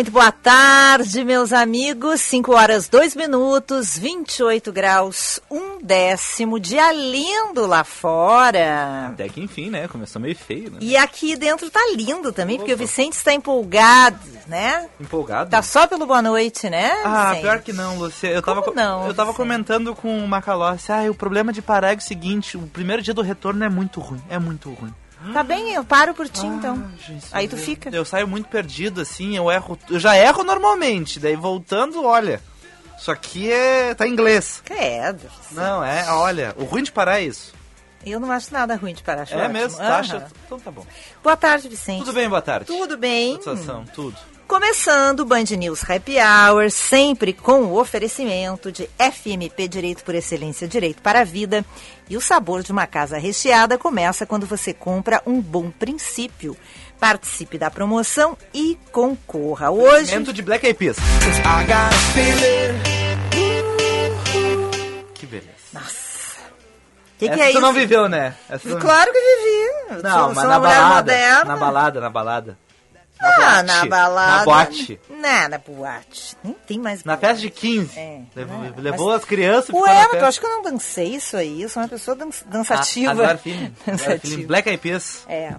Muito boa tarde, meus amigos. 5 horas 2 minutos, 28 graus, um décimo, dia lindo lá fora. Até que enfim, né? Começou meio feio, né? E aqui dentro tá lindo também, porque o Vicente está empolgado, né? Empolgado. Tá só pelo boa noite, né? Ah, Vicente? pior que não, Lúcia. Eu tava, Como co- não, eu tava Vicente? comentando com o Macalossi, ah, o problema de parar é o seguinte, o primeiro dia do retorno é muito ruim, é muito ruim. Tá bem, eu paro por ti então. Ah, Jesus, Aí tu eu- fica. Eu saio muito perdido, assim, eu erro. Eu já erro normalmente, daí voltando, olha. Isso aqui é. tá em inglês. Credo. Não, é, olha, o ruim de parar é isso. Eu não acho nada ruim de parar. acho é ótimo. mesmo? Tá, Aham. acha? Então tá bom. Boa tarde, Vicente. Tudo bem, boa tarde. Tudo bem. Satisfação, tudo. Começando o Band News Happy Hour, sempre com o oferecimento de FMP Direito por Excelência Direito para a Vida. E o sabor de uma casa recheada começa quando você compra um bom princípio. Participe da promoção e concorra. Hoje, Momento de Black Eyed Peas. Que beleza. o que, que Essa é tu isso? não viveu, né? Essa Claro que vivi. Não, sou, mas sou na balada. moderna. Na balada, na balada. Ah, na balada. Na boate. Não, na boate. Nem tem mais Na boate. festa de 15. É, levou né? levou as crianças Ué, na mas festa. acha que eu não dancei isso aí? Eu sou uma pessoa dan dançativa. Ah, Agora feeling. Agora dançativa. Black Eyed Peas. É.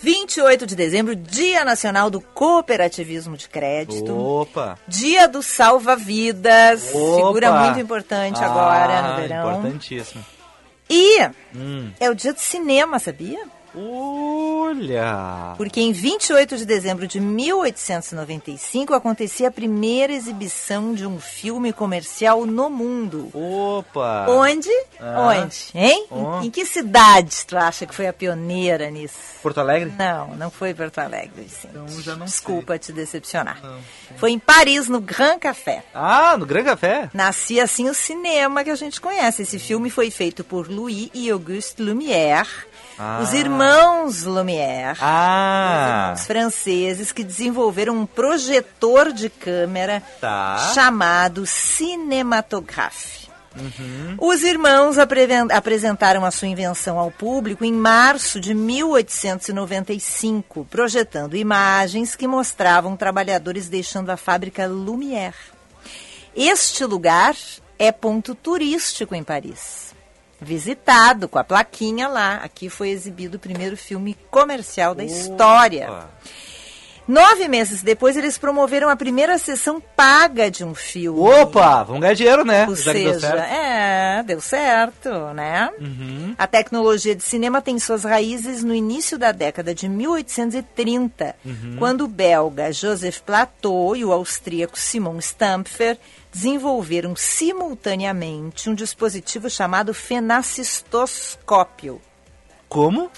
28 de dezembro, Dia Nacional do Cooperativismo de Crédito. Opa. Dia do Salva-Vidas. Figura muito importante agora no Ah, verão. Importantíssimo. E Hum. é o dia do cinema, sabia? Olha. Porque em 28 de dezembro de 1895 acontecia a primeira exibição de um filme comercial no mundo. Opa. Onde? Ah. Onde? Hein? Oh. Em, em que cidade tu acha que foi a pioneira nisso? Porto Alegre? Não, não foi Porto Alegre, Vicente. Então, já não Desculpa te decepcionar. Não, Foi em Paris, no Grand Café. Ah, no Gran Café? Nascia assim o cinema que a gente conhece. Esse filme foi feito por Louis e Auguste Lumière, Ah. os irmãos Lumière. Ah. Os franceses que desenvolveram um projetor de câmera Tá. chamado cinematographe. Uhum. Os irmãos apresentaram a sua invenção ao público em março de 1895, projetando imagens que mostravam trabalhadores deixando a fábrica Lumière. Este lugar é ponto turístico em Paris. Visitado com a plaquinha lá. Aqui foi exibido o primeiro filme comercial da história. Opa. Nove meses depois, eles promoveram a primeira sessão paga de um filme. Opa, vamos ganhar dinheiro, né? Ou Já deu seja, certo. é, deu certo, né? Uhum. A tecnologia de cinema tem suas raízes no início da década de 1830, Uhum. quando o belga Joseph Plateau e o austríaco Simon Stampfer desenvolveram simultaneamente um dispositivo chamado fenacistoscópio. Como?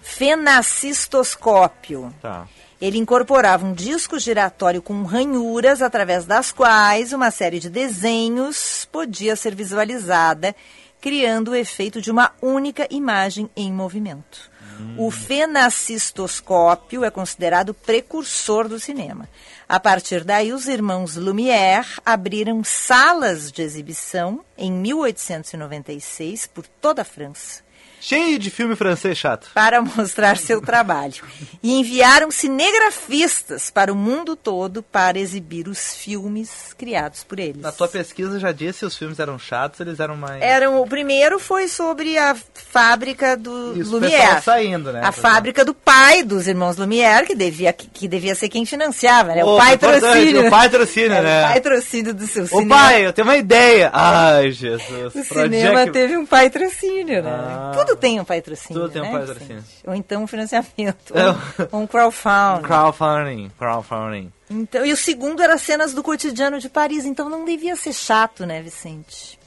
Fenacistoscópio. Tá. Ele incorporava um disco giratório com ranhuras através das quais uma série de desenhos podia ser visualizada, criando o efeito de uma única imagem em movimento. O fenacistoscópio é considerado precursor do cinema. A partir daí, os irmãos Lumière abriram salas de exibição em 1896 por toda a França Cheio de filme francês chato. para mostrar seu trabalho. E enviaram cinegrafistas para o mundo todo para exibir os filmes criados por eles. Na tua pesquisa já disse se os filmes eram chatos, eles eram mais. Eram, o primeiro foi sobre a fábrica do Isso, o Lumière. pessoal saindo, né, A fábrica do pai dos irmãos Lumière, que devia, que, devia ser quem financiava, né? o pai trocínio. o pai trocínio, Era né? O pai trocínio do seu cinema. pai, eu tenho uma ideia. Ai, Jesus. O cinema é que- teve um patrocínio, né? Ah. Tudo tem um patrocínio. Tudo tem um né, patrocínio. Ou então um financiamento. É. ou um crowdfunding. Crowdfunding, crowdfunding. Então, e o segundo era cenas do cotidiano de Paris, então não devia ser chato, né, Vicente?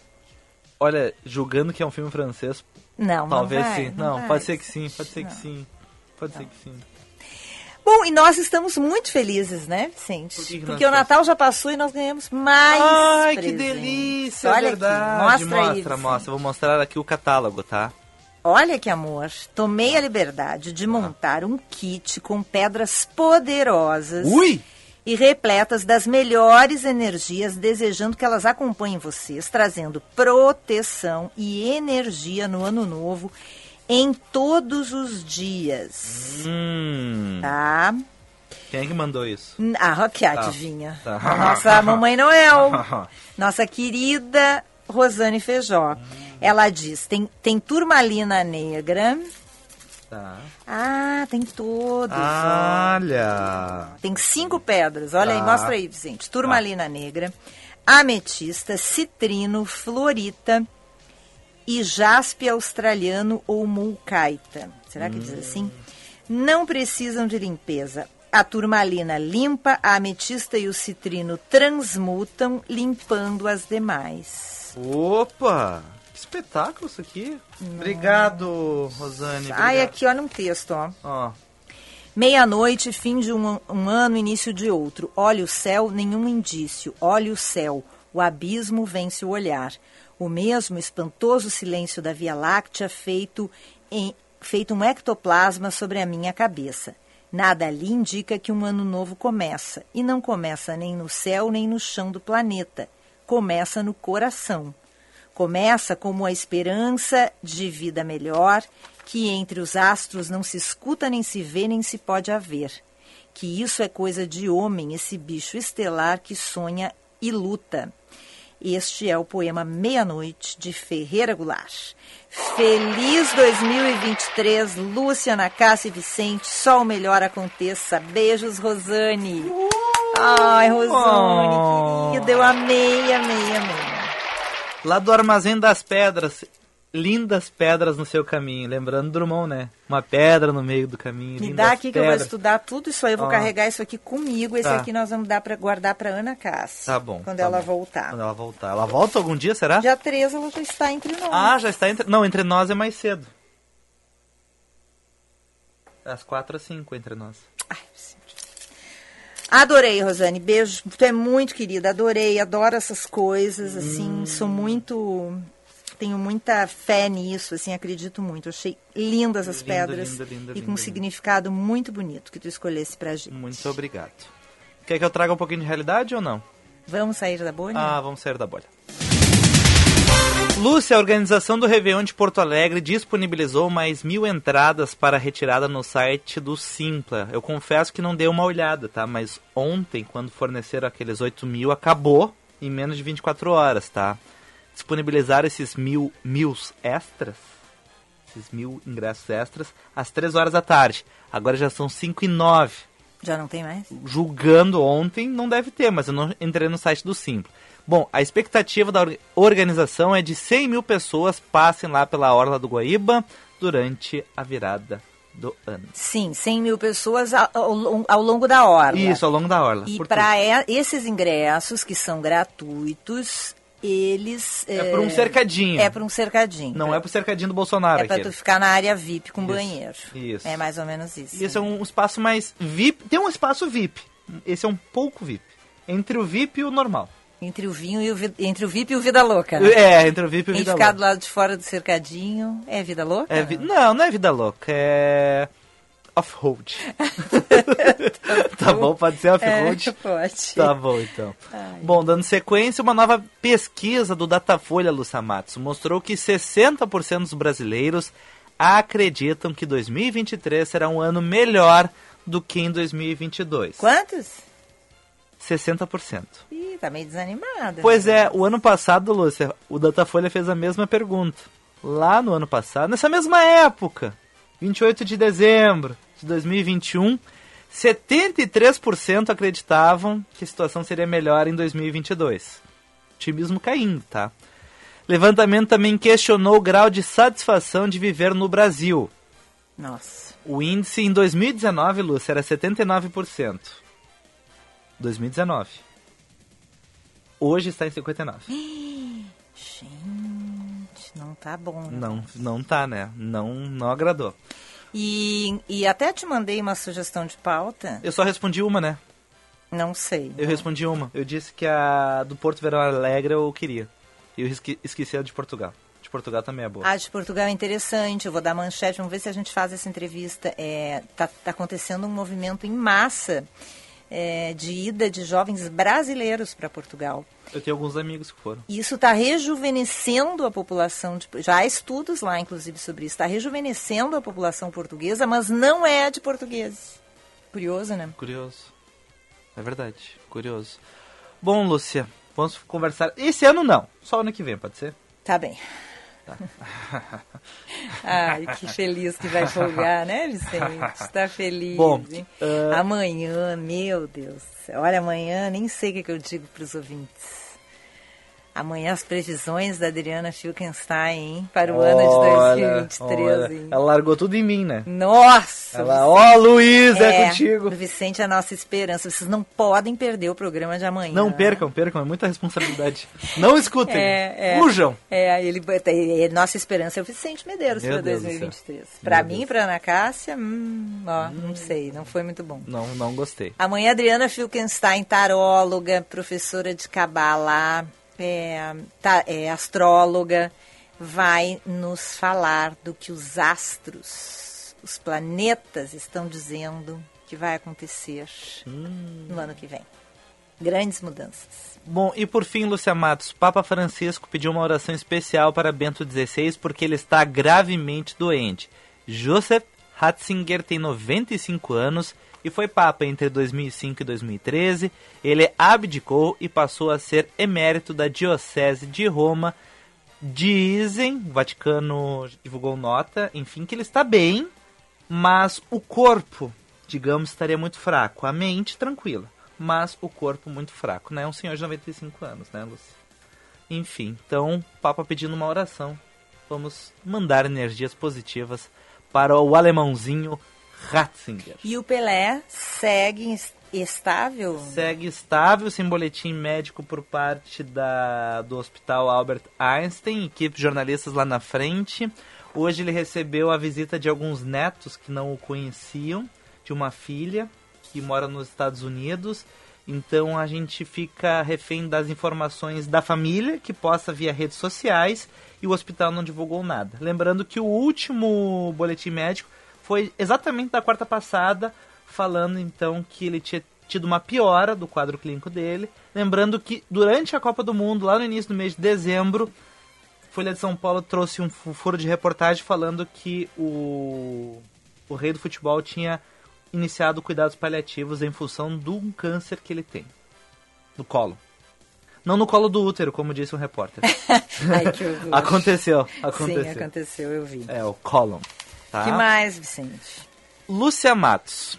Olha, julgando que é um filme francês, Não, talvez não vai, sim. Não, vai. pode ser que sim, pode ser que Não. sim. Pode ser que sim. Bom, e nós estamos muito felizes, né, Vicente? Por que que Porque o? Natal já passou e nós ganhamos mais Ai, que presentes. delícia, Olha é verdade. aqui, mostra, aí, mostra, Vicente. mostra. Vou mostrar aqui o catálogo, tá? Olha que amor, tomei a liberdade de montar um kit com pedras poderosas Ui! e repletas das melhores energias, desejando que elas acompanhem vocês, trazendo proteção e energia no ano novo em todos os dias, Hum. tá? Quem é que mandou isso? Ah, que Tá. adivinha. Tá. A Nossa Mamãe Noel. Nossa querida Rosane Feijó. Ela diz, tem, tem turmalina negra. Tá. Ah, tem todos, Ah. ó. Olha! Tem cinco pedras. Olha aí, Tá. mostra aí, Vicente. Turmalina negra, ametista, citrino, florita e jaspe australiano ou mulcaita. Será que diz assim? Não precisam de limpeza. A turmalina limpa, a ametista e o citrino transmutam, limpando as demais. Opa! Que espetáculo isso aqui. Obrigado, Rosane. Ai, aqui olha um texto, ó. Ó, Meia-noite, fim de um, um ano, início de outro. Olha o céu, nenhum indício. Olha o céu, o abismo vence o olhar. O mesmo espantoso silêncio da Via Láctea feito, em, feito um ectoplasma sobre a minha cabeça. Nada ali indica que um ano novo começa. E não começa nem no céu nem no chão do planeta. Começa no coração. Começa como a esperança de vida melhor, que entre os astros não se escuta, nem se vê, nem se pode haver. Que isso é coisa de homem, esse bicho estelar que sonha e luta. Este é o poema Meia-Noite, de Ferreira Goulart. Feliz 2023, Lúcia, Cássia e Vicente. Só o melhor aconteça. Beijos, Rosane. Ai, Rosane, Oh. querida, eu amei, amei, amei. Lá do Armazém das Pedras. Lindas pedras no seu caminho. Lembrando Drummond, né? Uma pedra no meio do caminho. Me dá aqui que eu vou pedras. estudar tudo isso aí. Eu vou Ó. carregar isso aqui comigo. Esse Tá. aqui nós vamos dar pra, guardar para Ana Cássia. Tá bom. Quando tá ela bom. voltar. Quando ela voltar. Ela volta algum dia, será? Dia 13 ela já está entre nós. Ah, já está entre. Não, entre nós é mais cedo. Das quatro às cinco entre nós. Adorei, Rosane. Beijo. Tu é muito querida. Adorei. Adoro essas coisas. Assim, Hum. sou muito. Tenho muita fé nisso, assim, acredito muito. Achei lindas as Lindo, pedras lindo, lindo, e com um significado muito bonito que tu escolhesse pra gente. Muito obrigado. Quer que eu traga um pouquinho de realidade ou não? Vamos sair da bolha? Ah, vamos sair da bolha. Lúcia, a organização do Réveillon de Porto Alegre disponibilizou mais mil entradas para retirada no site do Simpla. Eu confesso que não dei uma olhada, tá? Mas ontem, quando forneceram aqueles 8 mil, acabou em menos de 24 horas, tá? Disponibilizaram esses mil mils extras, esses mil ingressos extras, às 3 horas da tarde. Agora já são 5 e 9 Já não tem mais? julgando ontem, não deve ter, mas eu não entrei no site do Simpla. Bom, a expectativa da or- organização é de 100 mil pessoas passem lá pela Orla do Guaíba durante a virada do ano. Sim, 100 mil pessoas ao, ao- ao longo da hora. Isso, ao longo da Orla. E para esses ingressos, que são gratuitos, eles... É por um cercadinho. É por um cercadinho. Não é pro cercadinho do Bolsonaro É para tu ficar na área VIP com Isso, banheiro. isso. É mais ou menos isso. Esse é um espaço mais VIP. Tem um espaço VIP. Esse é um pouco VIP. Entre o VIP e o normal. Entre o vinho e o entre o VIP e o vida louca. Né? É, entre o VIP e o Vida ficar Louca. do lado de fora do cercadinho é vida louca? É vi- Não, não é vida louca, é off-road. tá bom, pode ser É, off-road? pode. Tá bom, então. Bom, dando sequência, uma nova pesquisa do Datafolha Lusamatsu mostrou que 60% dos brasileiros acreditam que 2023 será um ano melhor do que em 2022. Quantos? 60%. Ih, tá meio desanimada. Pois é, o ano passado, Lúcia, o Datafolha fez a mesma pergunta. Lá no ano passado, nessa mesma época, 28 de dezembro de 2021, 73% acreditavam que a situação seria melhor em 2022. Otimismo caindo, tá? Levantamento também questionou o grau de satisfação de viver no Brasil. Nossa. O índice em 2019, Lúcia, era 79%. 2019. Hoje está em 59%. Gente. tá bom. né? Não, não tá, né? Não, não agradou. E, e até te mandei uma sugestão de pauta. Eu só respondi uma, né? Não sei. Eu respondi uma. Eu disse que a do Porto Verão Alegre eu queria. E eu esque- esqueci a de Portugal. De Portugal também é boa. A de Portugal é interessante, eu vou dar manchete, vamos ver se a gente faz essa entrevista. É, tá, tá acontecendo um movimento em massa é, de ida de jovens brasileiros para Portugal. Eu tenho alguns amigos que foram. Isso está rejuvenescendo a população. De, já há estudos lá, inclusive, sobre isso. Está rejuvenescendo a população portuguesa, mas não é de portugueses. Curioso, né? Curioso. É verdade, curioso. Bom, Lúcia, vamos conversar. Esse ano não, só ano que vem, pode ser? Tá bem. Ai, que feliz que vai folgar, né, Vicente? Tá feliz, Bom, ah, Amanhã, meu Deus. Olha, amanhã, nem sei o que, que eu digo para os ouvintes. Amanhã as previsões da Adriana hein? Para o ano de 2023, olha, ela largou tudo em mim, né? Nossa! Ela, ó, Luiz, é, contigo. O Vicente é a nossa esperança. Vocês não podem perder o programa de amanhã. Não percam, percam, é muita responsabilidade. Não escutem, É, é. fujam. É, ele, é, nossa esperança é o Vicente Medeiros para Deus do 2023. Para mim para Ana Cássia, hum, ó, não sei, não foi muito bom. Não, não gostei. Amanhã, Adriana Filkenstein, taróloga, professora de Cabala, é, tá- é, astróloga, vai nos falar do que os astros, os planetas estão dizendo que vai acontecer no ano que vem. Grandes mudanças. Bom, e por fim, Lúcia Matos, Papa Francisco pediu uma oração especial para Bento XVI porque ele está gravemente doente. Joseph Ratzinger tem 95 anos e foi Papa entre 2005 e 2013. Ele abdicou e passou a ser emérito da Diocese de Roma. Dizem, o Vaticano divulgou nota, enfim, que ele está bem, mas o corpo, digamos, estaria muito fraco. A mente, tranquila, mas o corpo muito fraco, né? Um senhor de 95 anos, né, Lúcia? Enfim, então, Papa pedindo uma oração. Vamos mandar energias positivas para o alemãozinho Ratzinger. E o Pelé segue es- estável? Segue estável, sem boletim médico por parte da, do Hospital Albert Einstein, equipe de jornalistas lá na frente. Hoje ele recebeu a visita de alguns netos que não o conheciam, de uma filha que mora nos Estados Unidos. Então a gente fica refém das informações da família, que possa via redes sociais, e o hospital não divulgou nada. Lembrando que o último boletim médico foi exatamente da quarta passada, falando então que ele tinha tido uma piora do quadro clínico dele. Lembrando que durante a Copa do Mundo, lá no início do mês de dezembro, Folha de São Paulo trouxe um fu- furo de reportagem falando que o, o rei do futebol tinha iniciado cuidados paliativos em função de um câncer que ele tem no colo. Não no colo do útero, como disse um repórter. Ai, que horror. aconteceu, Sim, aconteceu. aconteceu, eu vi. É, o colon. Tá? que mais, Vicente? Lúcia Matos,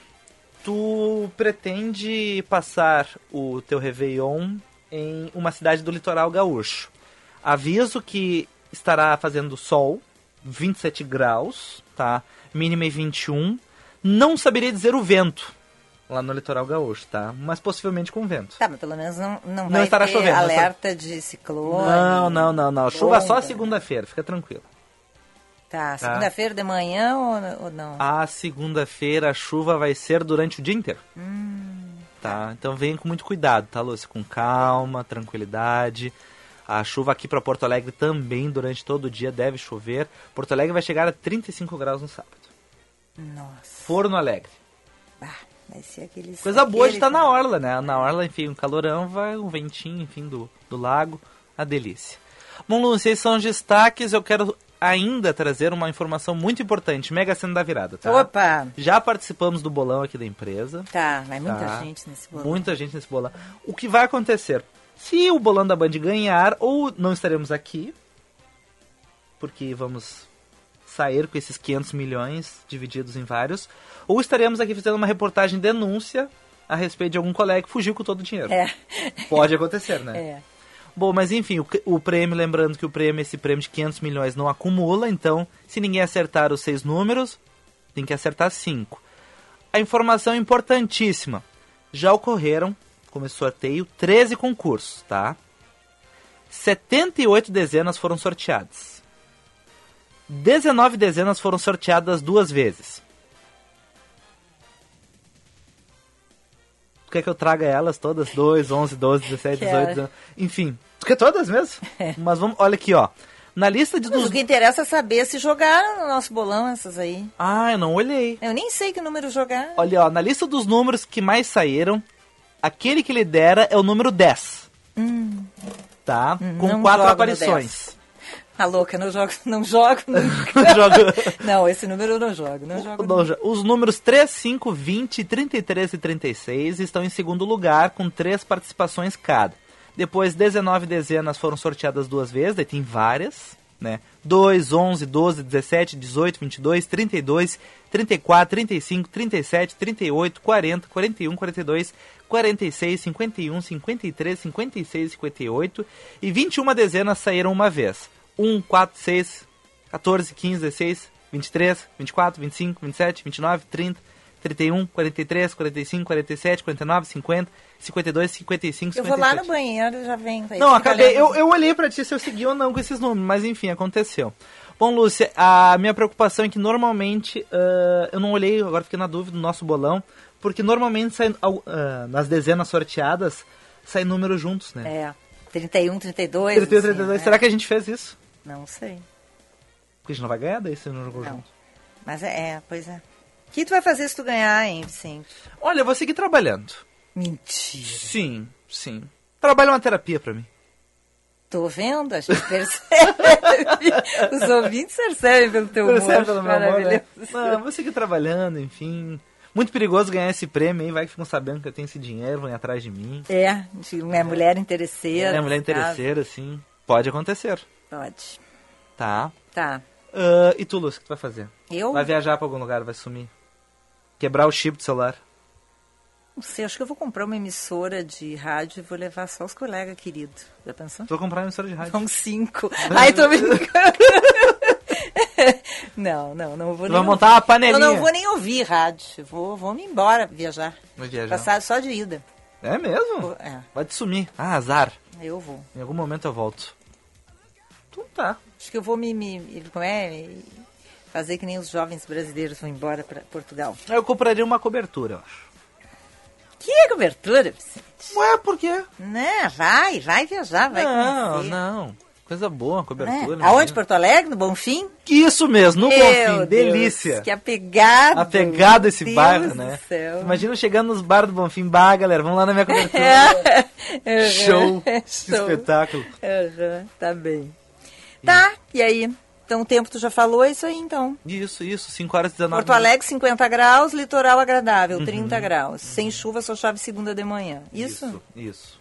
tu pretende passar o teu Réveillon em uma cidade do litoral gaúcho. Aviso que estará fazendo sol, 27 graus, tá? Mínima é 21. Não saberia dizer o vento lá no litoral gaúcho, tá? Mas possivelmente com vento. Tá, mas pelo menos não, não, Não vai estará chovendo, não estará- alerta de ciclone. Não, não, não, não. Chuva só onda. segunda-feira, fica tranquilo. Tá, segunda-feira de manhã ou, ou não? A segunda-feira a chuva vai ser durante o dia inteiro. Tá? Então venha com muito cuidado, tá, Lúcia? Com calma, tranquilidade. A chuva aqui para Porto Alegre também durante todo o dia deve chover. Porto Alegre vai chegar a 35 graus no sábado. Nossa, Forno Alegre. bah, vai ser aqueles... Coisa boa de aquele- estar na orla, né? Na orla, enfim, um calorão, vai um ventinho, enfim, do, do lago. A delícia. Bom, Lúcia, esses são os destaques. Eu quero ainda trazer uma informação muito importante. Mega Sena da Virada, tá? Opa! Já participamos do bolão aqui da empresa. Tá, vai muita Tá. gente nesse bolão. Muita gente nesse bolão. O que vai acontecer? Se o bolão da Band ganhar, ou não estaremos aqui, porque vamos sair com esses 500 milhões divididos em vários, ou estaremos aqui fazendo uma reportagem denúncia a respeito de algum colega que fugiu com todo o dinheiro. É, Pode acontecer, né? é. Bom, mas enfim, o, o prêmio, lembrando que o prêmio, esse prêmio de 500 milhões não acumula, então se ninguém acertar os seis números, tem que acertar cinco. A informação é importantíssima. Já ocorreram, como esse sorteio, 13 concursos, tá? 78 dezenas foram sorteadas. 19 dezenas foram sorteadas duas vezes. Tu quer que eu traga elas todas? 2, 11, 12, 17, Quero. 18, 19. Enfim. Tu quer todas mesmo? Mas vamos, olha aqui, ó. Na lista de Mas dos. o que interessa é saber se jogaram no nosso bolão essas aí. Ah, eu não olhei. Eu nem sei que número jogaram. Olha, ó, na lista dos números que mais saíram, aquele que lidera é o número 10. Tá? Com Hum. não quatro aparições. Tá louca, não jogo, não jogo nunca. Joga- Não, esse número eu não jogo, não jogo. Não, nunca. Os números 3, 5, 20, 33 e 36 estão em segundo lugar, com três participações cada. Depois, 19 dezenas foram sorteadas duas vezes, daí tem várias, né? 2, 11, 12, 17, 18, 22, 32, 34, 35, 37, 38, 40, 41, 42, 46, 51, 53, 56, 58 e 21 dezenas saíram uma vez. 1, 4, 6, 14, 15, 16, 23, 24, 25, 27, 29, 30, 31, 43, 45, 47, 49, 50, 52, 55, 57. Eu vou lá no banheiro e já aí Não, acabei. Eu, eu olhei pra ti se eu segui ou não com esses números, mas enfim, aconteceu. Bom, Lúcia, a minha preocupação é que normalmente, ah, eu não olhei, agora fiquei na dúvida do nosso bolão, porque normalmente sai, ah, nas dezenas sorteadas, sai números juntos, né? É, 31, 32. 31, assim, 32. né? Será que a gente fez isso? Não sei. Porque a gente não vai ganhar daí se não jogou Não. junto. Mas é, é, pois é. O que tu vai fazer se tu ganhar, hein, Vicente? Olha, eu vou seguir trabalhando. Mentira. Sim, sim. Trabalho é uma terapia pra mim. Tô vendo, a gente percebe. Os ouvintes percebem pelo teu humor. Percebe pelo meu amor, né? maravilhoso. Não, eu vou seguir trabalhando, enfim. Muito perigoso ganhar esse prêmio aí, vai que ficam sabendo que eu tenho esse dinheiro, vão ir atrás de mim. É, de minha mulher interesseira. É, mulher interesseira, assim. Pode acontecer, Pode. tá? Tá. Ah, e tu, Lúcia, o que tu vai fazer? Eu? Vai viajar pra algum lugar, vai sumir. Quebrar o chip do celular. Não sei, acho que eu vou comprar uma emissora de rádio e vou levar só os colegas queridos. Já pensou? Tu vai comprar uma emissora de rádio. São cinco. Ai, tô brincando. não, não, não vou Tu nem vai montar uma panelinha. Eu não vou nem ouvir rádio. Vou, vou me embora viajar. Vai viajar. Passar só de ida. É mesmo? Vou- É, Pode sumir. Ah, azar. eu vou. Em algum momento eu volto. Então tá. Acho que eu vou me, me- como é, fazer que nem os jovens brasileiros vão embora para Portugal. Eu compraria uma cobertura, eu acho. Que é cobertura, Vicente? Ué, por quê? Não, vai, vai viajar, vai não, conhecer. não. Coisa boa, cobertura. Né? Aonde? Porto Alegre? No Bonfim? Isso mesmo, no Meu Bonfim. Deus, Delícia. Que apegado. Apegado esse Deus bairro, né? céu. Imagina chegando nos bares do Bonfim. Bah, galera, vamos lá na minha cobertura. É. Show. Show. espetáculo. Aham, tá bem. Tá, e aí? Então o tempo tu já falou, é isso aí então. Isso, isso. 5 horas e 19 Porto Alegre 50 graus, litoral agradável, Uhum. 30 graus. Sem chuva, só chove segunda de manhã. Isso? Isso, isso.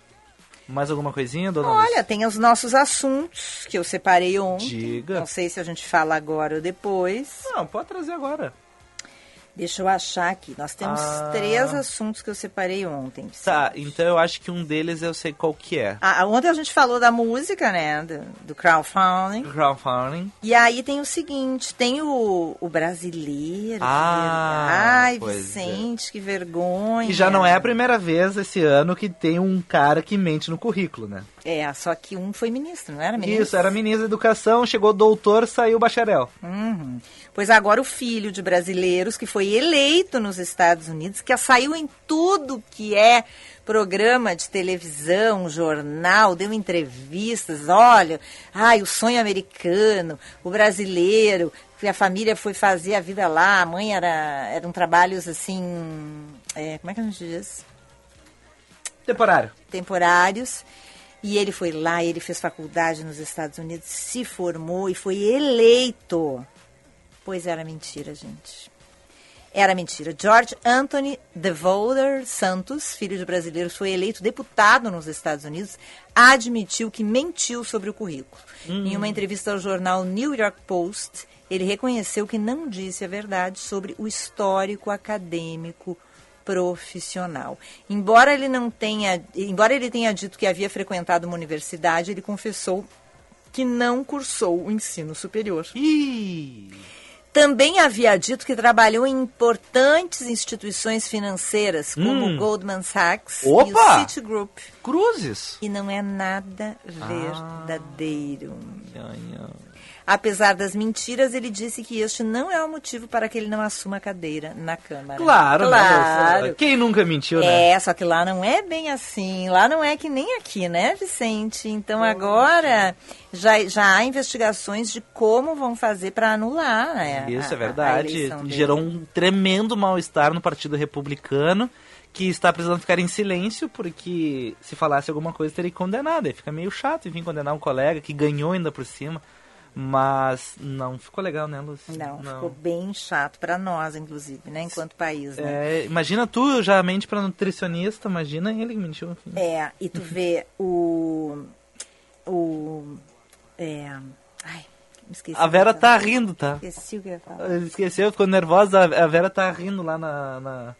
Mais alguma coisinha, dona Olha, Lúcia? tem os nossos assuntos que eu separei ontem. Diga. Não sei se a gente fala agora ou depois. Não, pode trazer agora. Deixa eu achar aqui. Nós temos Ah. três assuntos que eu separei ontem. Tá, então eu acho que um deles eu sei qual que é. Ah, ontem a gente falou da música, né? Do, do crowdfunding. Crowdfunding. E aí tem o seguinte, tem o, o brasileiro. Ah, ver- Ai, é. Vicente, que vergonha. E já não é a primeira vez esse ano que tem um cara que mente no currículo, né? É, só que um foi ministro, não era ministro? Isso, era ministro da Educação, chegou doutor, saiu bacharel. Uhum. Pois agora o filho de brasileiros que foi eleito nos Estados Unidos, que saiu em tudo que é programa de televisão, jornal, deu entrevistas, olha, ai, o sonho americano, o brasileiro, que a família foi fazer a vida lá, a mãe era, eram trabalhos assim, é, como é que a gente diz? Temporário. temporários. E ele foi lá, ele fez faculdade nos Estados Unidos, se formou e foi eleito. Pois era mentira, gente. Era mentira. George Anthony DeVolder Santos, filho de brasileiros, foi eleito deputado nos Estados Unidos, admitiu que mentiu sobre o currículo. Em uma entrevista ao jornal New York Post, ele reconheceu que não disse a verdade sobre o histórico acadêmico profissional. Embora ele não tenha, embora ele tenha dito que havia frequentado uma universidade, ele confessou que não cursou o ensino superior. Ih! Também havia dito que trabalhou em importantes instituições financeiras, como Hum. Goldman Sachs Opa! e o Citigroup. Cruzes. E não é nada Ah. Apesar das mentiras, ele disse que este não é o motivo para que ele não assuma a cadeira na Câmara. Claro, né, claro. Lúcia? Quem nunca mentiu, né? É, só que lá não é bem assim. Lá não é que nem aqui, né, Vicente? Então agora já, já há investigações de como vão fazer para anular, né? Isso a- é a verdade. eleição dele. Gerou um tremendo mal-estar no Partido Republicano, que está precisando ficar em silêncio, porque se falasse alguma coisa teria que condenar. Daí fica meio chato, enfim, condenar um colega que ganhou ainda por cima. Mas não ficou legal, né, Lúcia? Não, ficou bem chato para nós, inclusive, né, enquanto país, né? É, imagina tu já mente pra nutricionista, imagina ele que mentiu. Enfim. É, e tu vê o. O. É. Ai, me esqueci. A Vera tá rindo, tá? Esqueci o que eu ia falar. Esqueceu, ficou nervosa. A a Vera tá rindo lá na, na,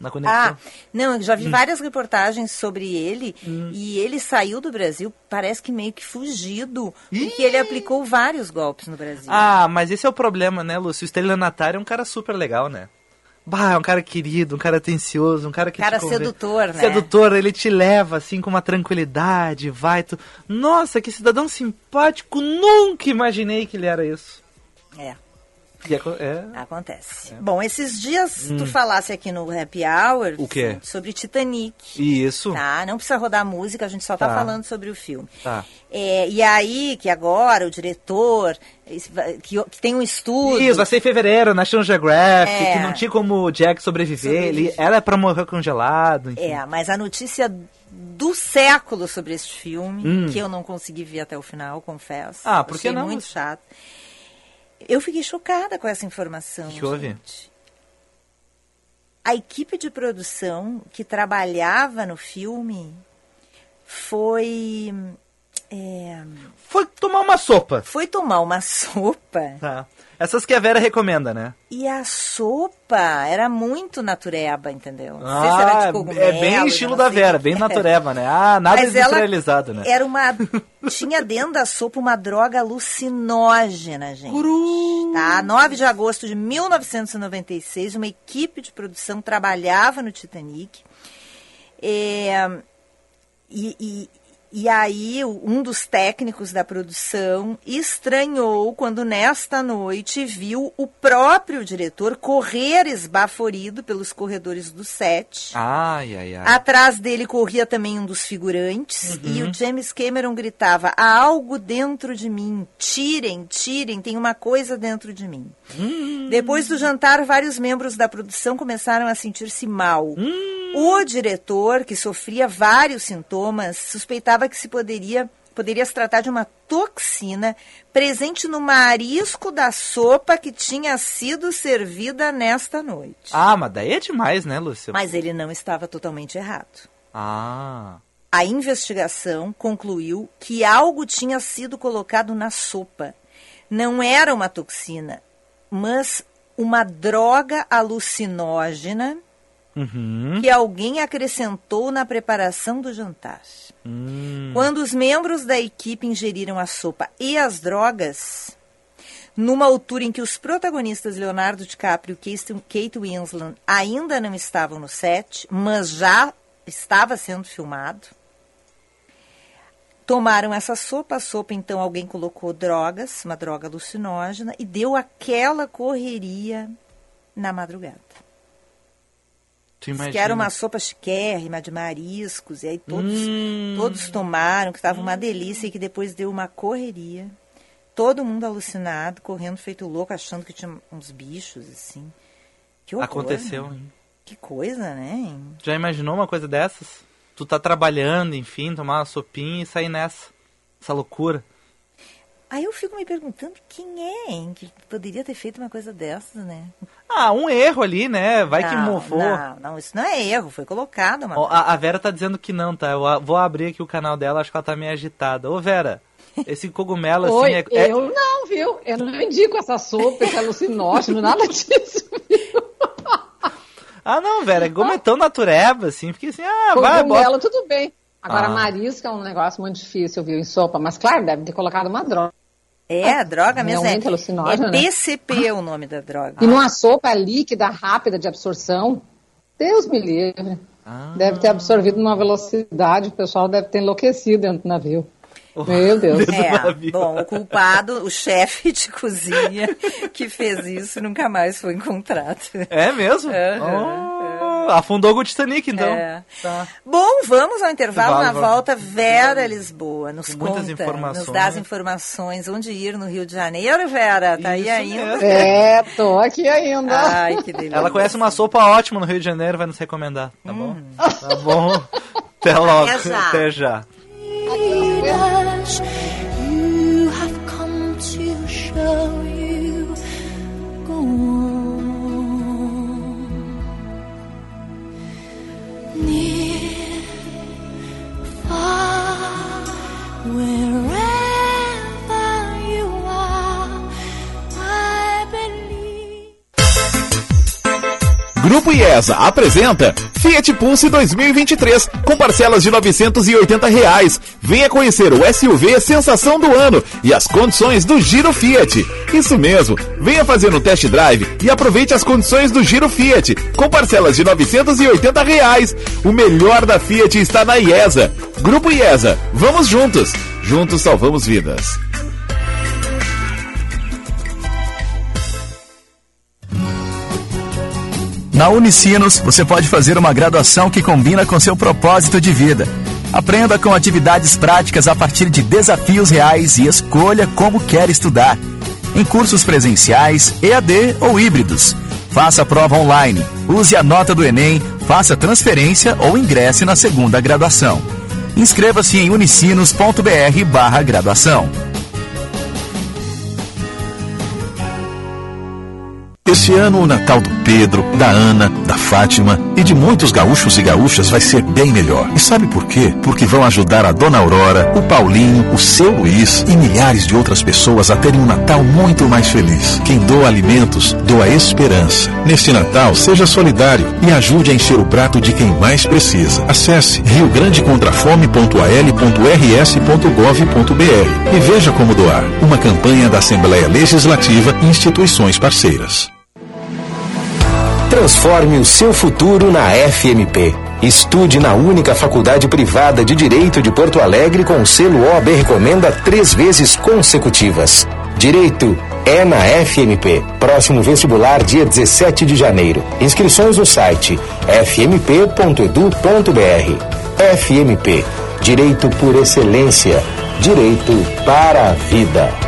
na conexão. Ah, não, eu já Hum. vi várias reportagens sobre ele e ele saiu do Brasil, parece que meio que fugido, porque ele aplicou vários golpes no Brasil. Ah, mas esse é o problema, né, Lúcio? O estelionatário é um cara super legal, né? Bah, é um cara querido, um cara atencioso, um cara que Cara te sedutor, né? Sedutor, ele te leva assim com uma tranquilidade, vai tu. Nossa, que cidadão simpático, nunca imaginei que ele era isso. É. E é co- é. Acontece. Bom, esses dias tu falasse aqui no Happy Hour Hum. O sobre Titanic. Isso. Tá, não precisa rodar música, a gente só tá, Tá. falando sobre o filme. Tá. É, e aí, que agora o diretor, esse que, que tem um estudo. Isso, vai ser em fevereiro, National Geographic, É. que não tinha como o Jack sobreviver. Ele, ela é pra morrer congelado. Enfim. É, mas a notícia do século sobre este filme, Hum. que eu não consegui ver até o final, confesso. Ah, por que não? muito chato. Eu fiquei chocada com essa informação. Que houve? A equipe de produção que trabalhava no filme foi. É, Foi tomar uma sopa. foi tomar uma sopa Tá. Essas que a Vera recomenda, né? e a sopa era muito natureba, entendeu? Não sei se Ah, cogumelo, é bem estilo da. Vera, bem natureba, né? Ah, nada Mas industrializado, né? Era uma. Tinha dentro da sopa uma droga alucinógena, gente. Tá? 9 de agosto de 1996, uma equipe de produção trabalhava no Titanic. É, e, e, e aí, um dos técnicos da produção estranhou quando, nesta noite, viu o próprio diretor correr esbaforido pelos corredores do set. Ai, ai, ai. Atrás dele corria também um dos figurantes e o James Cameron gritava: há algo dentro de mim, tirem, tirem, tem uma coisa dentro de mim. Depois do jantar, vários membros da produção começaram a sentir-se mal. O diretor, que sofria vários sintomas, suspeitava que se poderia poderia se tratar de uma toxina presente no marisco da sopa que tinha sido servida nesta noite. Ah, mas daí é demais, né, Lúcia? Mas ele não estava totalmente errado. Ah. A investigação concluiu que algo tinha sido colocado na sopa. Não era uma toxina, mas uma droga alucinógena Uhum. que alguém acrescentou na preparação do jantar. Hum. Quando os membros da equipe ingeriram a sopa e as drogas, numa altura em que os protagonistas Leonardo DiCaprio e Kate- Kate Winslet ainda não estavam no set, mas já estava sendo filmado, tomaram essa sopa. A sopa, então, alguém colocou drogas, uma droga alucinógena, e deu aquela correria na madrugada. Tu Diz imagina. que era uma sopa chiquérrima de mariscos, e aí todos, Hum. todos tomaram, que estava uma delícia e que depois deu uma correria. Todo mundo alucinado, correndo feito louco, achando que tinha uns bichos, assim. Que horror, Aconteceu, né? hein? Que coisa, né? Já imaginou uma coisa dessas? Tu tá trabalhando, enfim, tomar uma sopinha e sair nessa. Essa loucura. Aí eu fico me perguntando quem é, hein, que poderia ter feito uma coisa dessas, né? Ah, um erro ali, né? Vai que Não, mofou. Não, não, isso não é erro, foi colocado. Ó, a, a Vera tá dizendo que não, tá? Eu vou abrir aqui o canal dela, acho que ela tá meio agitada. Ô, Vera, esse cogumelo assim Oi, é. é- eu não, viu? Eu não indico essa sopa, esse alucinógeno, nada disso, viu? Ah, não, Vera, é como é tão natureba, assim, fiquei assim, ah, vai, bota. Cogumelo, tudo bem. Agora, Ah. marisco é um negócio muito difícil, viu, em sopa. Mas, claro, deve ter colocado uma droga. É, a droga mesmo. É, Realmente alucinógeno, é né? PCP é o nome da droga. E numa sopa líquida, rápida de absorção, Deus me livre. Ah. Deve ter absorvido numa velocidade, o pessoal deve ter enlouquecido dentro do navio. Meu Deus. Dedo É, bom, o culpado, o chefe de cozinha que fez isso nunca mais foi encontrado. É mesmo? Aham, Oh, afundou o Titanic, então. É. Tá. Bom, vamos ao intervalo. Vamos, Na vamos. volta, Vera Lisboa nos muitas conta, informações. nos dá as informações. Onde ir no Rio de Janeiro, Vera? Tá aí Isso ainda? mesmo. É, tô aqui ainda. Ai, que delícia. Ela conhece uma sopa ótima no Rio de Janeiro, vai nos recomendar, tá bom? Tá bom. Até logo. Até já. Até já. Grupo IESA apresenta Fiat Pulse 2023 com parcelas de 980 reais. Venha conhecer o SUV sensação do ano e as condições do Giro Fiat. Isso mesmo, venha fazer um test drive e aproveite as condições do Giro Fiat com parcelas de 980 reais. O melhor da Fiat está na IESA. Grupo IESA, vamos juntos. Juntos salvamos vidas. Na Unicinos, você pode fazer uma graduação que combina com seu propósito de vida. Aprenda com atividades práticas a partir de desafios reais e escolha como quer estudar. Em cursos presenciais, EAD ou híbridos. Faça prova online, use a nota do Enem, faça transferência ou ingresse na segunda graduação. Inscreva-se em unicinos.br barra graduação. Esse ano o Natal do Pedro, da Ana, da Fátima e de muitos gaúchos e gaúchas vai ser bem melhor. E sabe por quê? Porque vão ajudar a Dona Aurora, o Paulinho, o seu Luiz e milhares de outras pessoas a terem um Natal muito mais feliz. Quem doa alimentos, doa esperança. Neste Natal, seja solidário e ajude a encher o prato de quem mais precisa. Acesse riograndecontrafome.ls.rs.gov.br e veja como doar. Uma campanha da Assembleia Legislativa e instituições parceiras. Transforme o seu futuro na FMP. Estude na única faculdade privada de Direito de Porto Alegre com o selo OAB Recomenda três vezes consecutivas. Direito é na FMP. Próximo vestibular, dia 17 de janeiro. Inscrições no site fmp.edu.br. FMP. Direito por excelência. Direito para a vida.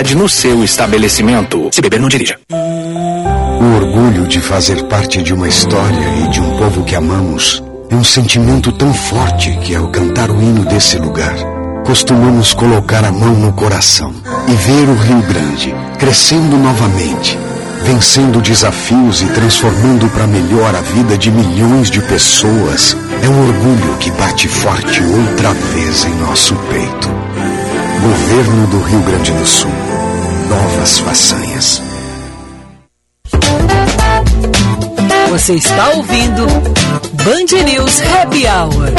no seu estabelecimento. Se beber, não dirija. O orgulho de fazer parte de uma história e de um povo que amamos é um sentimento tão forte que, ao cantar o hino desse lugar, costumamos colocar a mão no coração e ver o Rio Grande crescendo novamente, vencendo desafios e transformando para melhor a vida de milhões de pessoas. É um orgulho que bate forte outra vez em nosso peito. Governo do Rio Grande do Sul. Novas façanhas. Você está ouvindo Band News Happy Hour.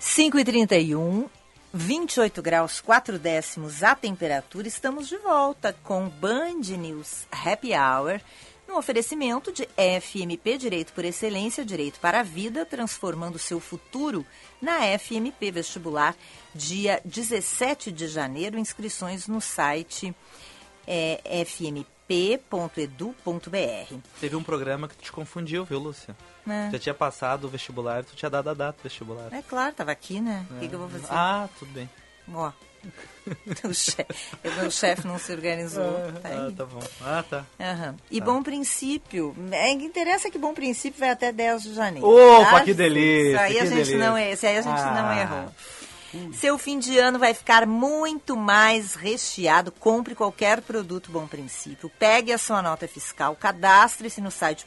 Cinco e trinta e um, 28 graus 4 décimos a temperatura. Estamos de volta com Band News Happy Hour. No oferecimento de FMP Direito por Excelência, Direito para a Vida, transformando seu futuro na FMP Vestibular, dia 17 de janeiro. Inscrições no site é, fmp.edu.br. Teve um programa que te confundiu, viu, Lúcia? É. Já tinha passado o vestibular e tu tinha dado a data do vestibular. É claro, tava aqui, né? O que, que eu vou fazer? Ah, tudo bem. Ó. o chefe, o meu chefe não se organizou. Tá Ah, tá bom. Ah, tá. Aham. E Tá. Bom Princípio. É, que interessa que Bom Princípio vai até 10 de janeiro. Opa, tá? que delícia, Isso aí a gente delícia. não esse aí a gente não Ah. errou. Seu fim de ano vai ficar muito mais recheado. Compre qualquer produto Bom Princípio. Pegue a sua nota fiscal, cadastre-se no site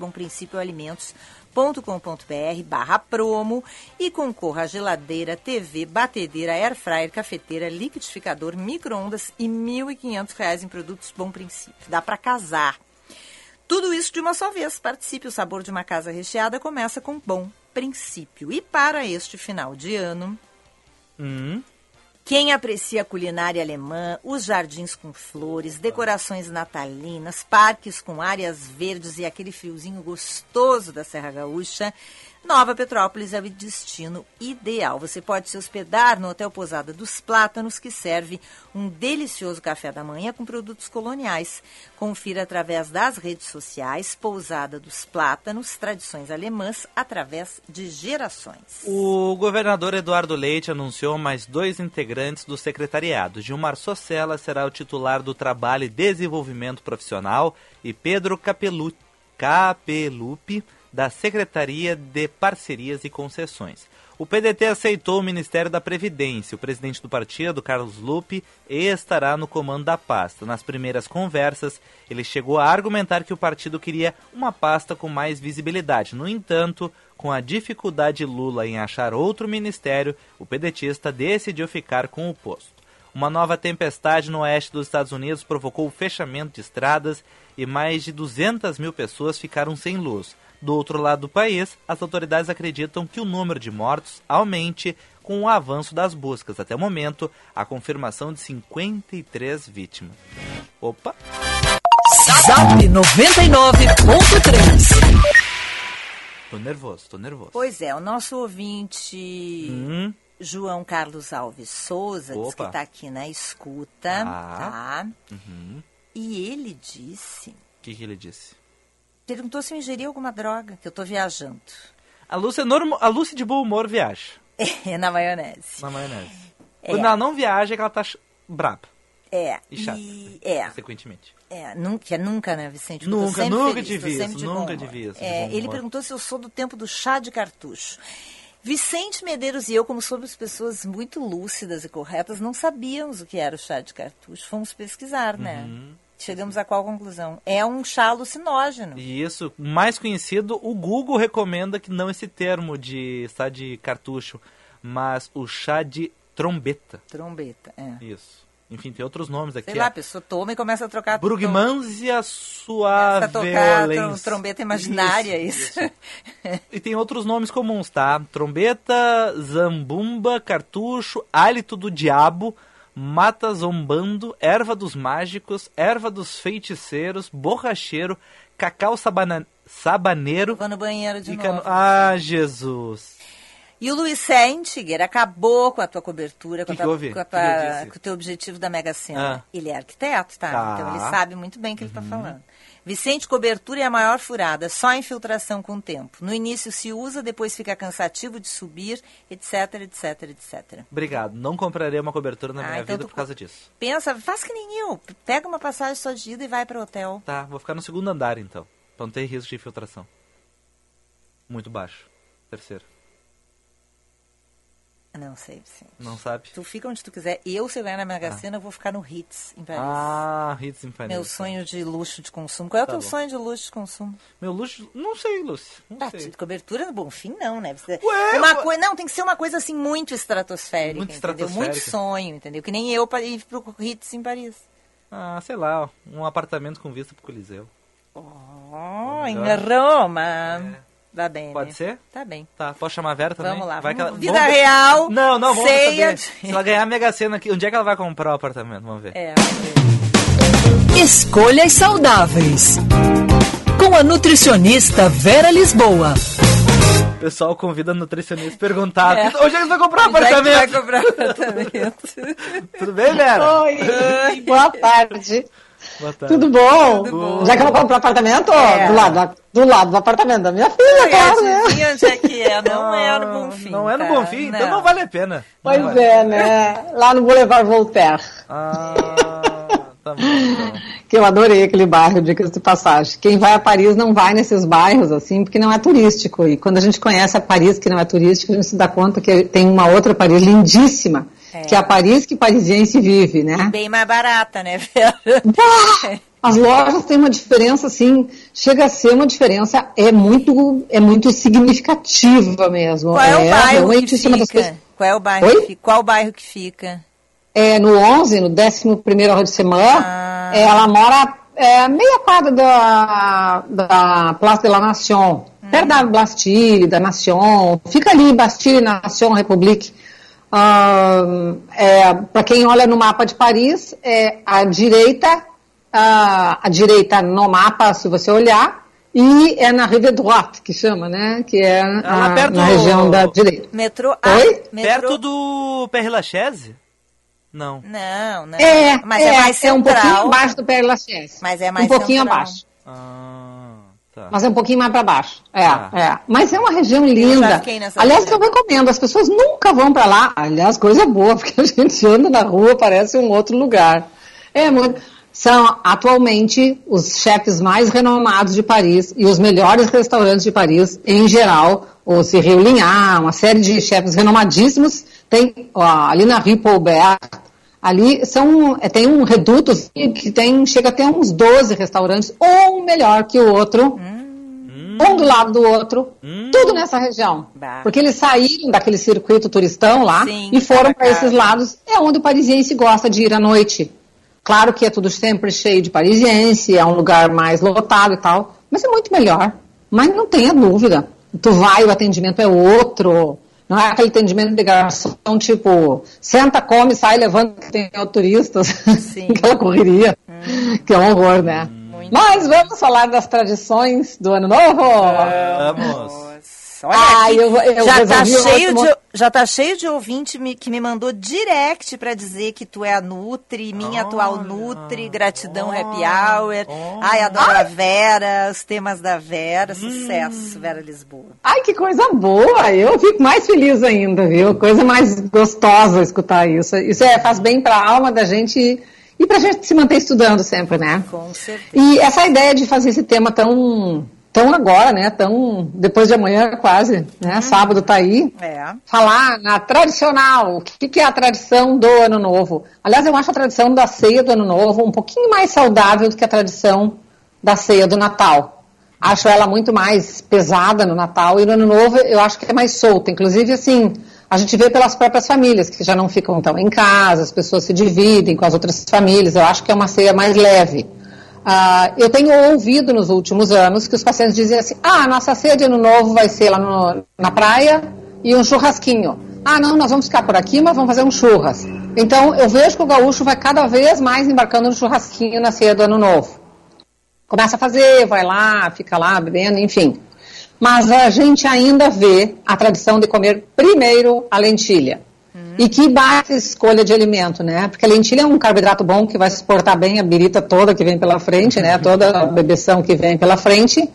bomprincípioalimentos.com.br barra promo e concorra a geladeira, TV, batedeira, air fryer, cafeteira, liquidificador, micro-ondas e 1.500 reais em produtos Bom Princípio. Dá para casar. Tudo isso de uma só vez. Participe. O sabor de uma casa recheada começa com Bom Princípio. E para este final de ano, Hum. Quem aprecia a culinária alemã, os jardins com flores, decorações natalinas, parques com áreas verdes e aquele friozinho gostoso da Serra Gaúcha, Nova Petrópolis é o destino ideal. Você pode se hospedar no Hotel Pousada dos Plátanos, que serve um delicioso café da manhã com produtos coloniais. Confira através das redes sociais Pousada dos Plátanos, tradições alemãs através de gerações. O governador Eduardo Leite anunciou mais dois integrantes do secretariado. Gilmar Socella será o titular do Trabalho e Desenvolvimento Profissional e Pedro Capelu... Capelupi, da Secretaria de Parcerias e Concessões. O PDT aceitou o Ministério da Previdência. O presidente do partido, Carlos Lupe, estará no comando da pasta. Nas primeiras conversas, ele chegou a argumentar que o partido queria uma pasta com mais visibilidade. No entanto, com a dificuldade de Lula em achar outro ministério, o pedetista decidiu ficar com o posto. Uma nova tempestade no oeste dos Estados Unidos provocou o fechamento de estradas e mais de 200 mil pessoas ficaram sem luz. Do outro lado do país, as autoridades acreditam que o número de mortos aumente com o avanço das buscas. Até o momento, a confirmação de 53 vítimas. Opa! Zap 99.3. Tô nervoso, tô nervoso. Pois é, o nosso ouvinte Hum, João Carlos Alves Souza diz que está aqui na escuta, Ah. tá? uhum. E ele disse, O que, que ele disse? Perguntou se eu ingeri alguma droga, que eu tô viajando. A Lúcia, é norma- a Lúcia de bom humor viaja É, na maionese. na maionese. É. Quando ela não viaja, é que ela tá braba, É. E chata. é. consequentemente. É, nunca, é nunca, né, Vicente? Eu Nunca, nunca feliz, te tô vi sempre isso, nunca vi isso, de É, ele perguntou se eu sou do tempo do chá de cartucho. Vicente Medeiros e eu, como somos pessoas muito lúcidas e corretas, não sabíamos o que era o chá de cartucho. Fomos pesquisar, né? Uhum. Chegamos a qual conclusão? É um chá alucinógeno. E isso, mais conhecido, o Google recomenda que não esse termo de chá de cartucho, mas o chá de trombeta. Trombeta, é. Isso. Enfim, tem outros nomes aqui. Sei lá, a pessoa toma e começa a trocar... Brugmansia Começa a tocar trom- trombeta imaginária, isso. E tem outros nomes comuns, tá? Trombeta, zambumba, cartucho, hálito do diabo, mata zombando, erva dos mágicos, erva dos feiticeiros, borracheiro, cacau sabana- sabaneiro. Vou no banheiro de novo. cano- Ah, Jesus. E o Luiz Sentiger acabou com a tua cobertura, com, Que a tua- que com, a tua- com o teu objetivo da Mega Sena. Ah. Ele é arquiteto, tá? Tá. Então ele sabe muito bem o que ele está falando. Vicente, cobertura é a maior furada, só infiltração com o tempo. No início se usa, depois fica cansativo de subir, etc, etc, etc. Obrigado. Não comprarei uma cobertura na Ah, minha então vida por causa disso. Pensa, faz que nem eu. Pega uma passagem só de ida e vai para o hotel. Tá, vou ficar no segundo andar então. Pra não ter risco de infiltração. Muito baixo. Terceiro. Não sei, Vicente. Não sabe? Tu fica onde tu quiser. Eu, se eu ganhar na Mega Ah. Sena, eu vou ficar no Hits, em Paris. Ah, hits em Paris. Meu sonho de luxo de consumo. Qual é o Tá teu bom. sonho de luxo de consumo? Meu luxo. Não sei, Lúcio. Não Tá, sei. de cobertura no Bonfim, não, né? Você- Ué, uma ué. coi- Não, tem que ser uma coisa assim muito estratosférica. Muito entendeu? estratosférica. Muito sonho, entendeu? Que nem eu para ir pro Ritz em Paris. Ah, sei lá, um apartamento com vista pro Coliseu. Oh, em. Roma. Tá bem, Pode né? ser? Tá bem. Tá, posso chamar a Vera também? Vamos lá, Vai vamos- que ela- vida vamos real, Não, não, vamos ceia saber. de- Se ela ganhar a Mega Sena aqui, onde é que ela vai comprar o apartamento? Vamos ver. É, Escolhas saudáveis. Com a nutricionista Vera Lisboa. O pessoal convida a nutricionista a perguntar É. onde é que você vai comprar Onde é que apartamento? vai comprar apartamento? Tudo bem, Vera? Oi, boa tarde. Boa tarde. Tudo bom? Já que eu vou comprar apartamento? É. Do, lado, do lado do apartamento da minha filha, claro, né? Adivinha onde é que é? Não é no Bonfim. Não é no. Bonfim, então não vale a pena. Não Pois vale. é, né? Lá no Boulevard Voltaire. Ah, tá bom. então. Que eu adorei aquele bairro, dicas de passagem. Quem vai a Paris não vai nesses bairros, assim, porque não é turístico. E quando a gente conhece a Paris, que não é turístico, a gente se dá conta que tem uma outra Paris lindíssima, É. que é a Paris que parisiense vive, né? Bem mais barata, né, Vera? Bah! As lojas têm uma diferença, assim, chega a ser uma diferença, é muito, é muito significativa mesmo. Qual é o bairro realmente que é fica? coisas- Qual é o bairro Oi? que fica? Qual bairro que fica? É, no 11, no 11º arrondissement, Ah. é, ela mora é, meia quadra da, da Place de la Nation, Hum. perto da Bastille, da Nation, fica ali, Bastille, Nation, République. Para quem olha no mapa de Paris, é a direita, ah, a direita no mapa, se você olhar, e é na Rive Droite, que chama, né? Que é lá a- perto na do- região da direita. Metrô Oi? Ah, metrô... Perto do Père Lachaise? Não. Não, não. É, Mas é, mais é um central. pouquinho abaixo do Père Lachaise. Mas é mais Um pouquinho central. abaixo. Ah, tá. Mas é um pouquinho mais para baixo. É, Ah. é. Mas é uma região linda. nessa Aliás, região. eu recomendo. As pessoas nunca vão para lá. Aliás, coisa boa, porque a gente anda na rua, parece um outro lugar. É muito. São atualmente os chefes mais renomados de Paris e os melhores restaurantes de Paris em geral. O Cyril Lignard, uma série de chefes renomadíssimos. Tem ó, ali na Rue Paulbert, Ali são, é, tem um reduto assim, que tem, chega a ter uns 12 restaurantes, um melhor que o outro, um do lado do outro, tudo nessa região. Bah. Porque eles saíram daquele circuito turistão lá Sim, e foram pra para esses lados, é onde o parisiense gosta de ir à noite. Claro que é tudo sempre cheio de parisiense, é um lugar mais lotado e tal, mas é muito melhor. Mas não tenha dúvida. Tu vai, o atendimento é outro. Não é aquele atendimento de garçom, tipo, senta, come, sai, levanta, que tem turistas. Sim. Aquela correria. Que é um horror, né? Mas vamos falar das tradições do Ano Novo? Vamos. Olha Ai, aqui, eu- eu já, tá cheio de, já tá cheio de ouvinte me- que me mandou direct pra dizer que tu é a Nutri, minha atual Nutri, gratidão Happy Hour. Ai, adoro a Vera, os temas da Vera, sucesso, Vera Lisboa. Ai, que coisa boa! Eu fico mais feliz ainda, viu? Coisa mais gostosa escutar isso. Isso é, faz bem para a alma da gente e, e para a gente se manter estudando sempre, né? Com certeza. E essa ideia de fazer esse tema tão, tão agora, né? Tão depois de amanhã quase, né? Sábado tá aí. É. Falar na tradicional, o que, que é a tradição do Ano Novo? Aliás, eu acho a tradição da ceia do Ano Novo um pouquinho mais saudável do que a tradição da ceia do Natal. Acho ela muito mais pesada no Natal e no Ano Novo eu acho que é mais solta. Inclusive, assim, a gente vê pelas próprias famílias que já não ficam tão em casa, as pessoas se dividem com as outras famílias. Eu acho que é uma ceia mais leve. Ah, eu tenho ouvido nos últimos anos que os pacientes dizem assim: ah, nossa ceia de ano novo vai ser lá no- na praia e um churrasquinho. Ah, não, nós vamos ficar por aqui, mas vamos fazer um churras. Então, eu vejo que o gaúcho vai cada vez mais embarcando no churrasquinho na ceia do ano novo. Começa a fazer, vai lá, fica lá bebendo, enfim. Mas a gente ainda vê a tradição de comer primeiro a lentilha. E que baita escolha de alimento, né? Porque a lentilha é um carboidrato bom que vai suportar bem a birita toda que vem pela frente, né? Toda a bebeção que vem pela frente.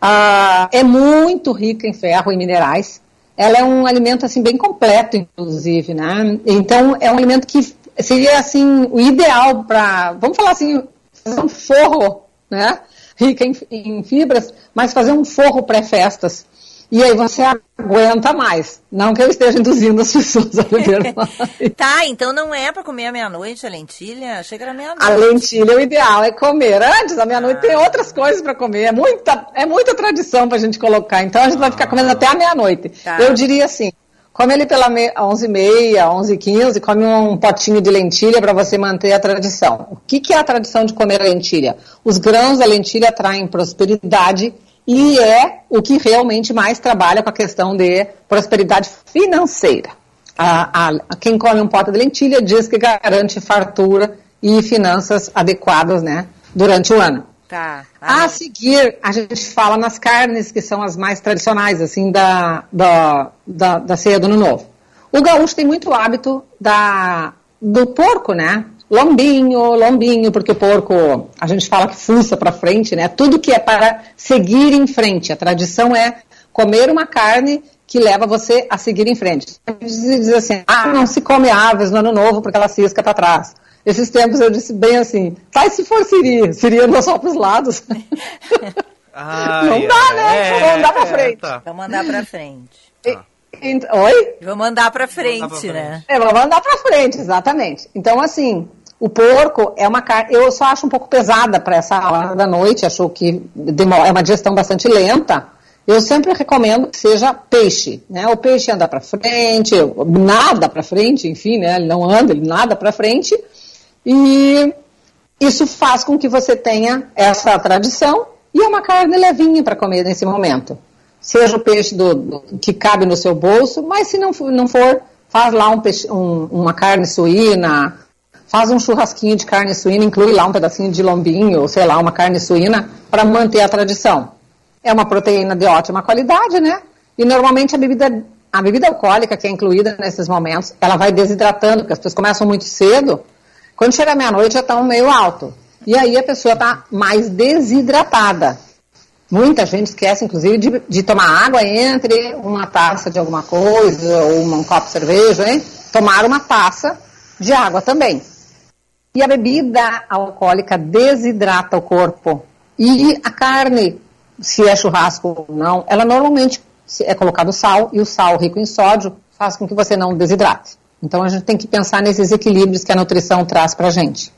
Ah, é muito rica em ferro e minerais. Ela é um alimento assim bem completo, inclusive, né? Então é um alimento que seria assim o ideal para, vamos falar assim, fazer um forro, né? Rica em, em fibras, mas fazer um forro pré-festas. E aí você aguenta mais. Não que eu esteja induzindo as pessoas a beber mais. Tá, então não é pra comer à meia-noite a lentilha? Chega na meia-noite. A lentilha, o ideal é comer antes, à meia-noite tem outras coisas para comer. É muita, é muita tradição para a gente colocar. Então a gente vai ficar comendo até a meia-noite. Tá. Eu diria assim: come ele pela me- 11h30, 11h15, come um potinho de lentilha para você manter a tradição. O que, que é a tradição de comer a lentilha? Os grãos da lentilha traem prosperidade e é o que realmente mais trabalha com a questão de prosperidade financeira. A, a- quem come um pote de lentilha diz que garante fartura e finanças adequadas né, durante o ano. Tá. A seguir, a gente fala nas carnes, que são as mais tradicionais, assim, da, da, da, da ceia do Ano Novo. O gaúcho tem muito hábito da, do porco, né? Lombinho, lombinho, porque o porco, a gente fala que fuça para frente, né? Tudo que é para seguir em frente. A tradição é comer uma carne que leva você a seguir em frente. Diz assim, ah, não se come aves no ano novo porque ela cisca para trás. Esses tempos eu disse bem assim, tá, e se for Siri? Siri anda só para os lados. não dá, né? é, Vamos andar para frente. Vamos andar pra frente. E- ent- Oi? Vamos andar pra frente, né? É, vamos andar pra frente, exatamente. Então, assim, o porco é uma carne. Eu só acho um pouco pesada para essa hora da noite, acho que é uma digestão bastante lenta. Eu sempre recomendo que seja peixe, né? O peixe anda para frente, nada para frente, enfim, né? Ele não anda, ele nada para frente. E isso faz com que você tenha essa tradição e é uma carne levinha para comer nesse momento. Seja o peixe do, do- que cabe no seu bolso, mas se não, for- não for, faz lá um peixe- um- uma carne suína, faz um churrasquinho de carne suína, inclui lá um pedacinho de lombinho, ou sei lá, uma carne suína, para manter a tradição. É uma proteína de ótima qualidade, né? E normalmente a bebida, a bebida alcoólica que é incluída nesses momentos, ela vai desidratando, porque as pessoas começam muito cedo. Quando chega meia-noite já estão meio alto. E aí a pessoa está mais desidratada. Muita gente esquece, inclusive, de, de tomar água entre uma taça de alguma coisa ou um copo de cerveja, hein? Tomar uma taça de água também. E a bebida alcoólica desidrata o corpo. E a carne, se é churrasco ou não, ela normalmente é colocado sal, e o sal rico em sódio faz com que você não desidrate. Então a gente tem que pensar nesses equilíbrios que a nutrição traz pra gente.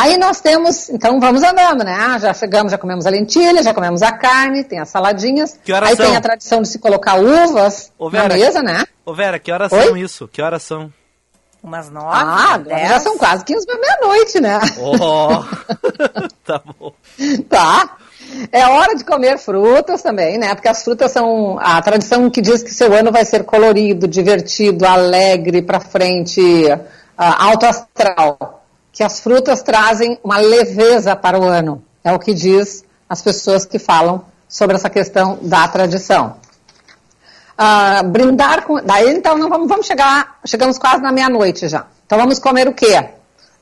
Aí nós temos, então vamos andando, né? Ah, já chegamos, já comemos a lentilha, já comemos a carne, tem as saladinhas. Que horas Aí são? tem a tradição de se colocar uvas Ô, na Vera, mesa, né? Ô, Vera, que horas Oi? são isso? Que horas são? Umas nove, Ah, agora dez. já são quase 15 para meia-noite, né? Oh, tá bom. Tá. É hora de comer frutas também, né? Porque as frutas são a tradição que diz que seu ano vai ser colorido, divertido, alegre, pra frente, ah, alto astral. Que as frutas trazem uma leveza para o ano. É o que diz as pessoas que falam sobre essa questão da tradição. Ah, brindar com. Daí então não vamos, vamos chegar. Chegamos quase na meia-noite já. Então vamos comer o quê?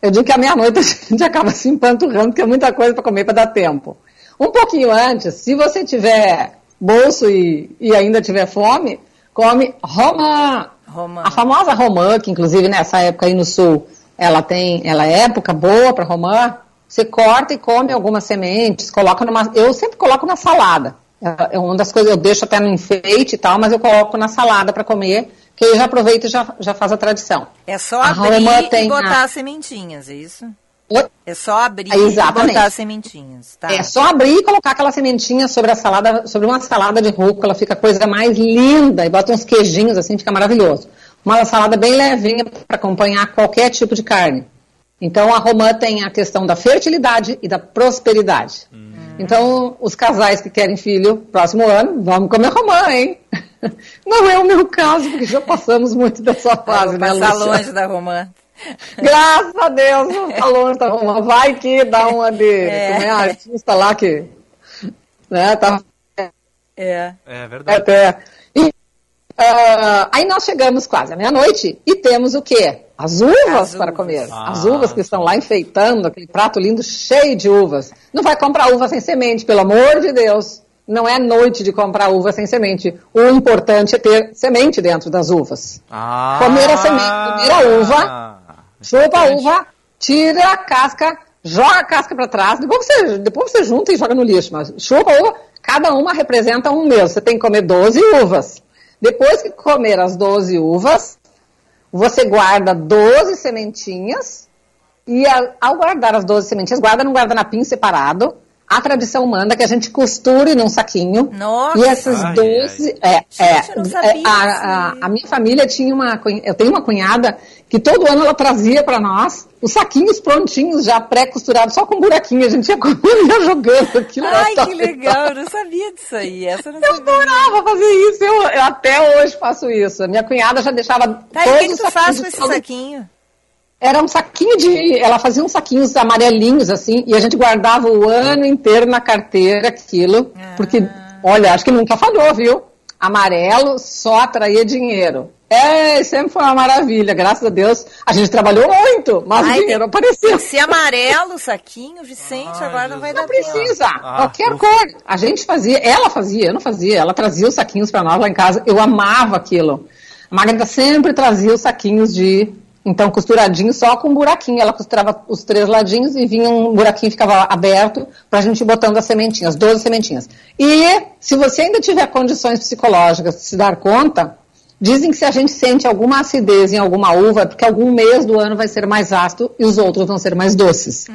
Eu digo que à meia-noite a gente acaba se empanturrando, porque é muita coisa para comer para dar tempo. Um pouquinho antes, se você tiver bolso e, e ainda tiver fome, come romã. Romã. A famosa romã, que inclusive nessa época aí no sul, ela tem, ela é época boa para romã. Você corta e come algumas sementes, coloca numa. Eu sempre coloco na salada. É é uma das coisas, eu deixo até no enfeite e tal, mas eu coloco na salada para comer, que aí já aproveita e já, já faz a tradição. É só A abrir romã e tem botar a- as sementinhas, é isso? Oi? É só abrir É, e exatamente. botar as sementinhas, tá? É só abrir e colocar aquela sementinha sobre a salada, sobre uma salada de rúcula, fica a coisa mais linda. E bota uns queijinhos assim, fica maravilhoso. Uma salada bem levinha para acompanhar qualquer tipo de carne. Então a romã tem a questão da fertilidade e da prosperidade. Então, os casais que querem filho próximo ano, vamos comer romã, hein? Não é o meu caso, porque já passamos muito dessa fase, né, Lúcia? longe da romã. Graças a Deus, não tá longe da Romã. Vai que dá uma de É. como é a artista lá que. Né, tá É. É verdade. até. Ah, aí nós chegamos quase à meia-noite e temos o quê? As uvas para comer. As Ah. uvas que estão lá enfeitando aquele prato lindo cheio de uvas. Não vai comprar uva sem semente, pelo amor de Deus. Não é noite de comprar uva sem semente. O importante é ter semente dentro das uvas. Ah, Comer a semente, comer a uva, chupa a uva, tira a casca, joga a casca para trás, depois você, depois você junta e joga no lixo, mas chupa a uva, cada uma representa um mês. Você tem que comer 12 uvas. Depois que comer as 12 uvas, você guarda 12 sementinhas e a- ao guardar as 12 sementinhas, guarda num guardanapim separado. A tradição manda que a gente costure num saquinho. Nossa! E essas Ai, 12. É, é, é, sabia a, a- a minha família tinha uma. Eu tenho uma cunhada que todo ano ela trazia para nós os saquinhos prontinhos, já pré-costurados, só com buraquinho. A gente ia comendo e ia jogando aquilo. Ai, que legal, eu não sabia disso aí. Essa eu não Eu adorava fazer isso, eu, eu até hoje faço isso. A minha cunhada já deixava Tá, e o todos que, que faz com esse todos- saquinho? Era um saquinho de. Ela fazia uns saquinhos amarelinhos, assim, e a gente guardava o ano inteiro na carteira aquilo. Porque, olha, acho que nunca falhou, viu? Amarelo só atraía dinheiro. É, sempre foi uma maravilha, graças a Deus. A gente trabalhou muito, mas Ai, o dinheiro tem- apareceu. Tem que ser amarelo o saquinho, Vicente, agora não vai dar Não precisa, Ah, qualquer ufa. cor. A gente fazia, ela fazia, eu não fazia, ela trazia os saquinhos para nós lá em casa. Eu amava aquilo. A Magda sempre trazia os saquinhos de, então, costuradinho, só com um buraquinho. Ela costurava os três ladinhos e vinha um buraquinho, ficava aberto, pra gente ir botando as sementinhas, 12 sementinhas. E se você ainda tiver condições psicológicas de se dar conta, dizem que se a gente sente alguma acidez em alguma uva, é porque algum mês do ano vai ser mais ácido e os outros vão ser mais doces.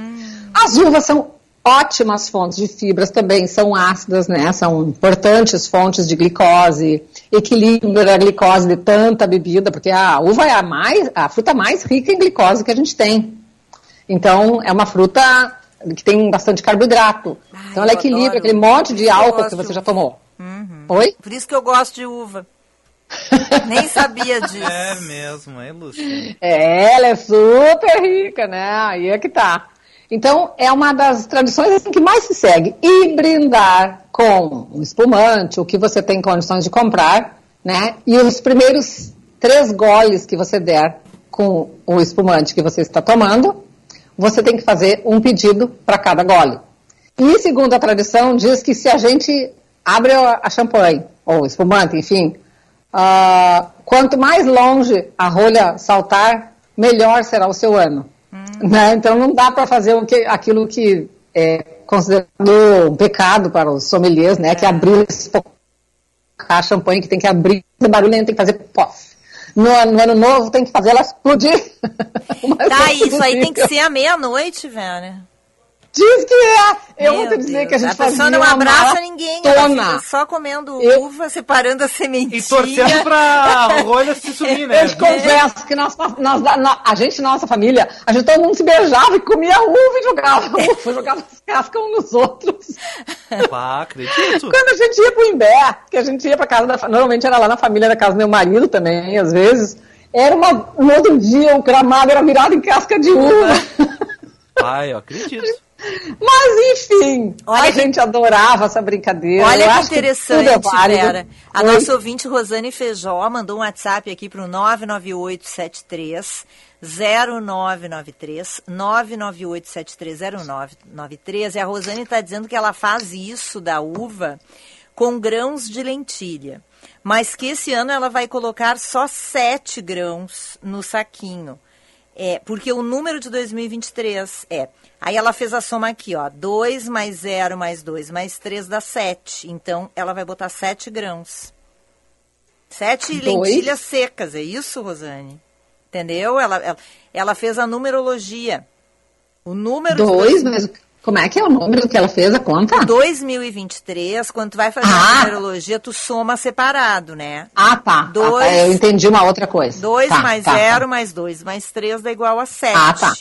As uvas são ótimas fontes de fibras também, são ácidas, né? São importantes fontes de glicose, equilibra a glicose de tanta bebida, porque a uva é a, mais, a fruta mais rica em glicose que a gente tem. Então, é uma fruta que tem bastante carboidrato. então, ela equilibra adoro. aquele monte de álcool que você já tomou. Oi? Por isso que eu gosto de uva. Nem sabia disso. É mesmo, é, Lúcia. É, ela é super rica, né? Aí é que tá. Então, é uma das tradições assim, que mais se segue. E brindar com um espumante, o que você tem condições de comprar, né? E os primeiros três goles que você der com o espumante que você está tomando, você tem que fazer um pedido para cada gole. E segundo a tradição, diz que se a gente abre a a champanhe, ou espumante, enfim, ah, quanto mais longe a rolha saltar, melhor será o seu ano. Né? Então não dá para fazer o que, aquilo que é considerado um pecado para os sommeliers, né? Que é abrir a champanhe, que tem que abrir, barulho, tem que fazer pof. No, no ano novo tem que fazer ela explodir. Tá, isso aí tem que possível. ser à meia-noite, velho. Diz que é. Eu Meu vou te dizer Deus, que a gente pessoa fazia não uma abraça ninguém, fica só comendo Eu- uva, separando a sementinha. E torcendo pra rolha se sumir, né? Eu te confesso que nós, nós- nós- a gente, nossa família, a gente todo mundo se beijava e comia uva e jogava uva, jogava as cascas uns nos outros. Pá, acredito. Quando a gente ia pro Imbé, que a gente ia pra casa da normalmente era lá na família da casa do meu marido também, às vezes, era uma, no outro dia o gramado era virado em casca de uva. Ai, eu acredito. Mas enfim, Olha a que- gente adorava essa brincadeira. Eu Olha que acho tudo interessante, é válido. Vera. A Oi? nossa ouvinte Rosane Feijó mandou um WhatsApp aqui para o 99873 0993 998730993 e a Rosane está dizendo que ela faz isso da uva com grãos de lentilha, mas que esse ano ela vai colocar só 7 grãos no saquinho. É, porque o número de 2023 é. Aí ela fez a soma aqui, ó. 2 mais 0 mais 2 mais 3 dá 7. Então ela vai botar 7 grãos. 7 Dois? lentilhas secas, é isso, Rosane? Entendeu? Ela, ela, ela fez a numerologia. O número de Dois, mas como é que é o número que ela fez a conta? 2023, quando tu vai fazer a Ah! numerologia, tu soma separado, né? Ah, tá. Dois- Ah, tá, Eu entendi uma outra coisa. 2 Tá, mais tá, 0 tá. mais 2 mais 3 dá igual a 7. Ah, tá.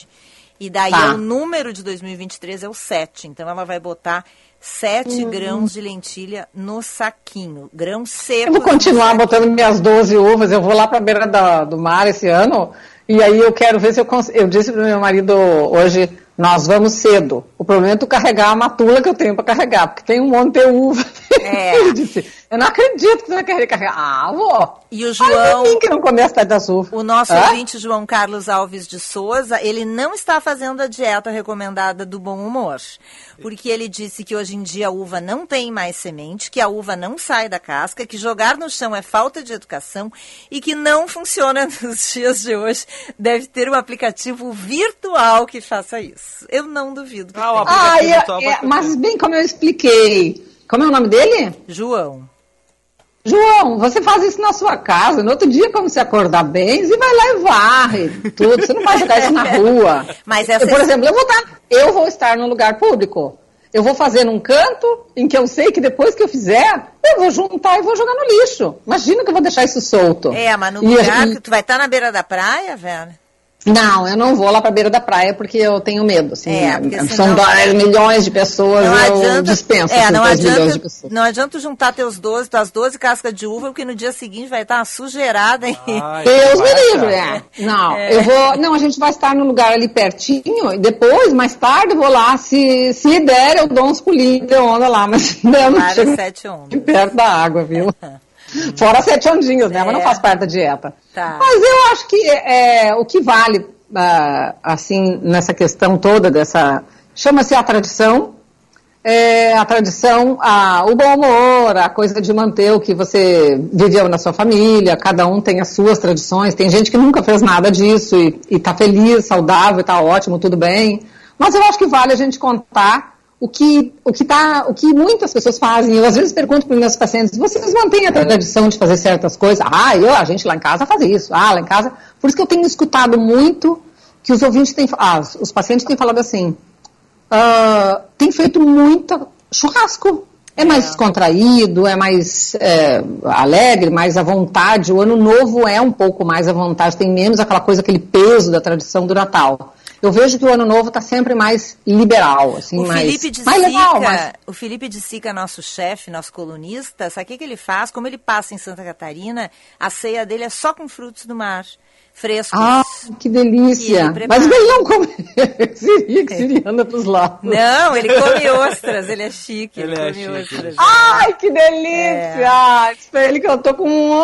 E daí Tá. o número de 2023 é o 7. Então ela vai botar 7 Hum. grãos de lentilha no saquinho. Grãos secos. Eu vou continuar botando minhas 12 uvas. Eu vou lá para a beira da- do mar esse ano. E aí eu quero ver se eu consigo. Eu disse para meu marido hoje, nós vamos cedo. O problema é tu carregar a matula que eu tenho para carregar, porque tem um monte de uva. É. Eu não acredito que tu vai querer carregar. Ah, vou. E o Ai, João, pra mim que não começa a das uvas. o nosso Hã? ouvinte João Carlos Alves de Souza, ele não está fazendo a dieta recomendada do bom humor. Porque ele disse que hoje em dia a uva não tem mais semente, que a uva não sai da casca, que jogar no chão é falta de educação e que não funciona nos dias de hoje. Deve ter um aplicativo virtual que faça isso. Eu não duvido. Que Ah, o. Ah, aplicativo é- virtual é, pra- mas bem como eu expliquei. Como é o nome dele? João. João, você faz isso na sua casa. No outro dia, quando você acordar bem, você vai lá e varre tudo. Você não vai jogar isso na rua. Mas essa por exemplo, eu vou, estar, eu vou estar num lugar público. Eu vou fazer num canto em que eu sei que depois que eu fizer, eu vou juntar e vou jogar no lixo. Imagina que eu vou deixar isso solto. É, mas no lugar e- que tu vai estar na beira da praia, velho. Não, eu não vou lá pra beira da praia porque eu tenho medo. Assim, É, né? São senão- dois milhões de pessoas, Não eu adianta, dispenso é, esses não adianta, não adianta juntar teus 12, tuas 12 cascas de uva, porque no dia seguinte vai estar uma sujeirada aí. Ai, Deus vai, me livre, é. Não, É. eu vou. Não, a gente vai estar no lugar ali pertinho, e depois, mais tarde, eu vou lá. Se, se der, eu dou uns pulinhos de onda lá, mas não, não Para chego sete ondas. perto da água, viu? Fora sete ondinhos, né? Mas não É. faz parte da dieta. Tá. Mas eu acho que é, o que vale, ah, assim, nessa questão toda dessa. Chama-se a tradição. É, a tradição, a, o bom humor, a coisa de manter o que você viveu na sua família, cada um tem as suas tradições, tem gente que nunca fez nada disso e, e tá feliz, saudável, tá ótimo, tudo bem. Mas eu acho que vale a gente contar o que, o que, tá, o que muitas pessoas fazem. Eu às vezes pergunto para os meus pacientes, vocês mantêm a tradição de fazer certas coisas? Ah, eu, a gente lá em casa faz isso. Ah, lá em casa. Por isso que eu tenho escutado muito que os ouvintes têm, ah, os- pacientes têm falado assim, ah, tem feito muito churrasco. É mais descontraído, é mais é, alegre, mais à vontade. O ano novo é um pouco mais à vontade, tem menos aquela coisa, aquele peso da tradição do Natal. Eu vejo que o ano novo está sempre mais liberal, assim, O mais, Felipe de mais Sica, legal, mais o Felipe de Sica, nosso chefe, nosso colunista, sabe o que, que ele faz? Como ele passa em Santa Catarina, a ceia dele é só com frutos do mar, frescos. Ah, que delícia! E prepara. Mas ele não come Siri, que Siri anda pros lados. Não, ele come ostras, ele é chique, ele, Ele é come chique, ostras. Ai, que delícia! É. Pra ele que eu tô com um...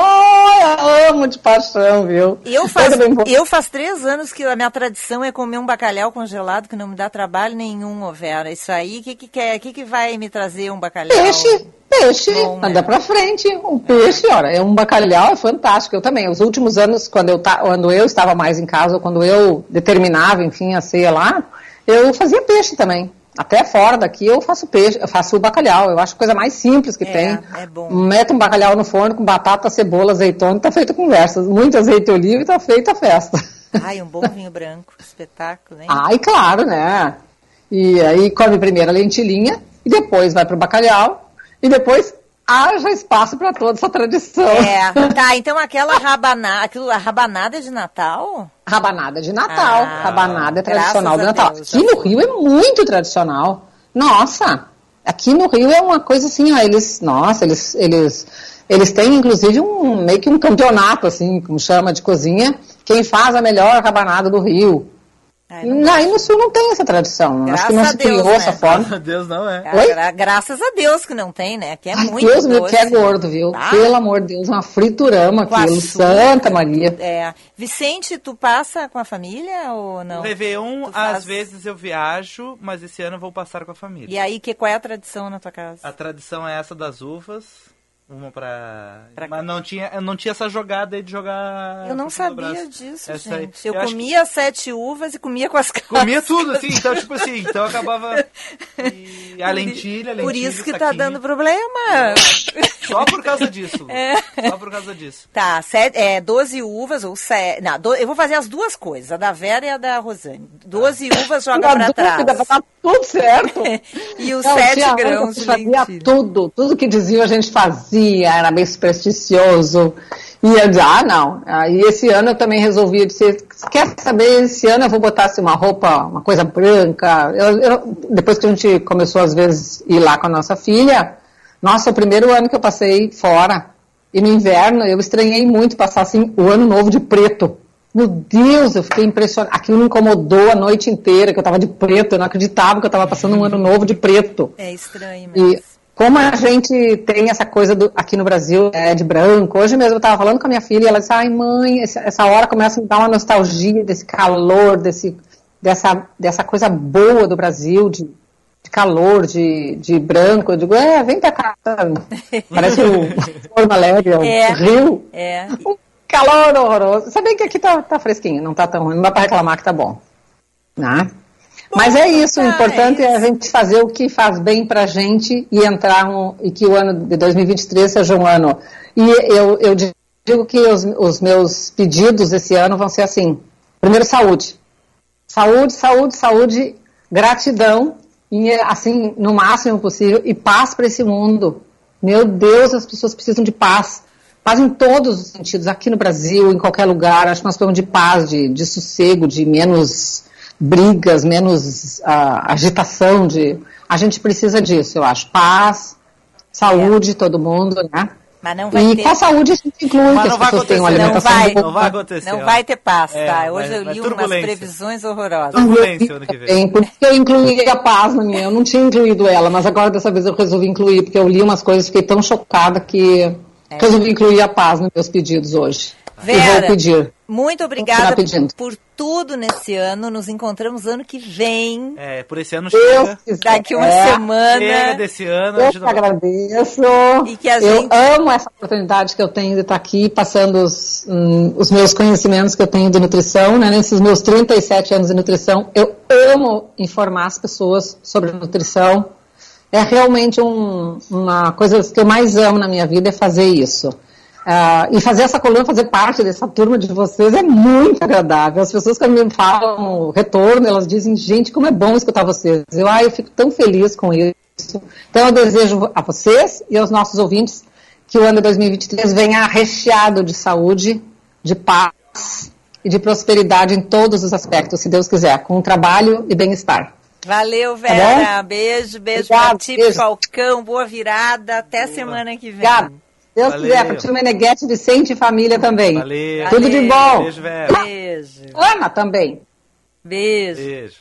Amo de paixão, viu? Eu faz, eu faz três anos que a minha tradição é comer um bacalhau congelado que não me dá trabalho nenhum, ô Vera. Isso aí, o que que, quer, que que vai me trazer um bacalhau? Peixe, peixe, Bom, anda pra frente. O peixe, olha, é um bacalhau, é fantástico. Eu também, os últimos anos, quando eu, ta- quando eu estava mais em casa, ou quando eu determinava, enfim, a ceia lá, eu fazia peixe também. Até fora daqui eu faço peixe, eu faço o bacalhau. Eu acho a coisa mais simples que É, tem. é bom. Mete um bacalhau no forno com batata, cebola, azeitona, tá feita conversa. Muito azeite e oliva e tá feita a festa. Ai, um bom vinho branco, espetáculo, hein? Ai, claro, né? E aí come primeiro a lentilhinha e depois vai pro bacalhau e depois haja espaço para toda essa tradição. É, tá, então aquela rabanada, aquilo, a rabanada de Natal? Rabanada de Natal. Ah, rabanada é tradicional do Natal. Deus, aqui no Rio é muito tradicional. Nossa, aqui no Rio é uma coisa assim, ó, eles, nossa, eles, eles, eles têm inclusive um meio que um campeonato assim, como chama de cozinha, quem faz a melhor rabanada do Rio. Aí no Sul não tem essa tradição. Acho que não Graças se a Deus, criou né? essa forma. Deus não é. Gra- graças a Deus que não tem, né? Que é Ai, muito Deus meu, doce. que é gordo, viu? Tá? Pelo amor de Deus, uma friturama Com aquilo. Santa Maria. É. Vicente, tu passa com a família ou não? Réveillon, faz- às vezes eu viajo, mas esse ano eu vou passar com a família. E aí, que, qual é a tradição na tua casa? A tradição é essa das uvas, uma pra... Mas não tinha, eu não tinha essa jogada aí de jogar... Eu não sabia disso, Essa aí. gente. Eu, acho comia sete uvas e comia com as cascas. Comia tudo, assim, então, tipo assim, então eu acabava. E a lentilha, a lentilha. Por isso que tá dando problema. Só por causa disso. É. Só por causa disso. Tá, sete, é, 12 uvas ou sete. Não, do- eu vou fazer as duas coisas, a da Vera e a da Rosane. 12 uvas joga Na pra trás. tá tudo certo. e os Não, sete grãos que de fazia lentilha. tudo, tudo que diziam a gente fazia, era meio supersticioso. E eu dizia, ah, não. Aí esse ano eu também resolvi dizer, quer saber, esse ano eu vou botar assim, uma roupa, uma coisa branca. Eu- eu- depois que a gente começou, às vezes, ir lá com a nossa filha, nossa, o primeiro ano que eu passei fora, e no inverno eu estranhei muito passar assim o ano novo de preto. Meu Deus, eu fiquei impressionada. Aquilo me incomodou a noite inteira, que eu estava de preto, eu não acreditava que eu estava passando um ano novo de preto. É estranho. E como a gente tem essa coisa do, aqui no Brasil é, de branco, hoje mesmo eu estava falando com a minha filha e ela disse, ai mãe, essa, hora começa a me dar uma nostalgia desse calor, desse, dessa, dessa coisa boa do Brasil, de, de calor, de, de branco. Eu digo, é, vem pra cá. Parece o Porto Alegre, o É. Rio. É. Calor horroroso. Bem que aqui tá, tá fresquinho, não tá tão ruim, não dá pra reclamar que tá bom. Né? Mas é isso, o importante é é, a gente fazer o que faz bem pra gente e entrar um, e que o ano de 2023 seja um ano. E eu, eu digo que os, os meus pedidos esse ano vão ser assim: primeiro, saúde. Saúde, saúde, saúde, gratidão, e assim, no máximo possível, e paz para esse mundo. Meu Deus, as pessoas precisam de paz. Paz em todos os sentidos, aqui no Brasil, em qualquer lugar. Acho que nós precisamos de paz, de, de sossego, de menos brigas, menos ah, agitação. De... A gente precisa disso, eu acho. Paz, saúde, todo mundo, né? Mas não vai E ter. com a saúde a gente inclui Mas que não as vai pessoas tenham alimentação não vai, boa. Não vai acontecer. Não ó. vai ter paz, É, tá? vai- Hoje eu vai li umas previsões horrorosas. Turbulência ano que vem. Por eu incluí a paz na minha. Eu não tinha incluído ela, mas agora dessa vez eu resolvi incluir, porque eu li umas coisas e fiquei tão chocada que Resolvi incluir a paz nos meus pedidos hoje. E Vera, vou pedir. Muito obrigada por tudo nesse ano. Nos encontramos ano que vem. É, por esse ano chega. quiser. Daqui uma É. semana. Chega desse ano. Eu não- agradeço. E que a eu gente- amo essa oportunidade que eu tenho de estar aqui passando os, hum, os meus conhecimentos que eu tenho de nutrição, né? Nesses meus 37 anos de nutrição, eu amo informar as pessoas sobre nutrição. É realmente um- uma coisa que eu mais amo na minha vida é fazer isso. Ah, e fazer essa coluna, fazer parte dessa turma de vocês é muito agradável. As pessoas que me falam o retorno, elas dizem, gente, como é bom escutar vocês. Eu, ah, eu fico tão feliz com isso. Então eu desejo a vocês e aos nossos ouvintes que o ano de 2023 venha recheado de saúde, de paz e de prosperidade em todos os aspectos, se Deus quiser, com trabalho e bem-estar. Valeu, Tá Vera. beijo, beijo pra Obrigado, ti, beijo. Falcão. Boa virada. Até semana que vem. Obrigada. Deus Valeu. quiser, para o Meneghete, Vicente e família também. Valeu. Tudo de bom. Beijo, Vera. Beijo. Ana também. Beijo. Beijo.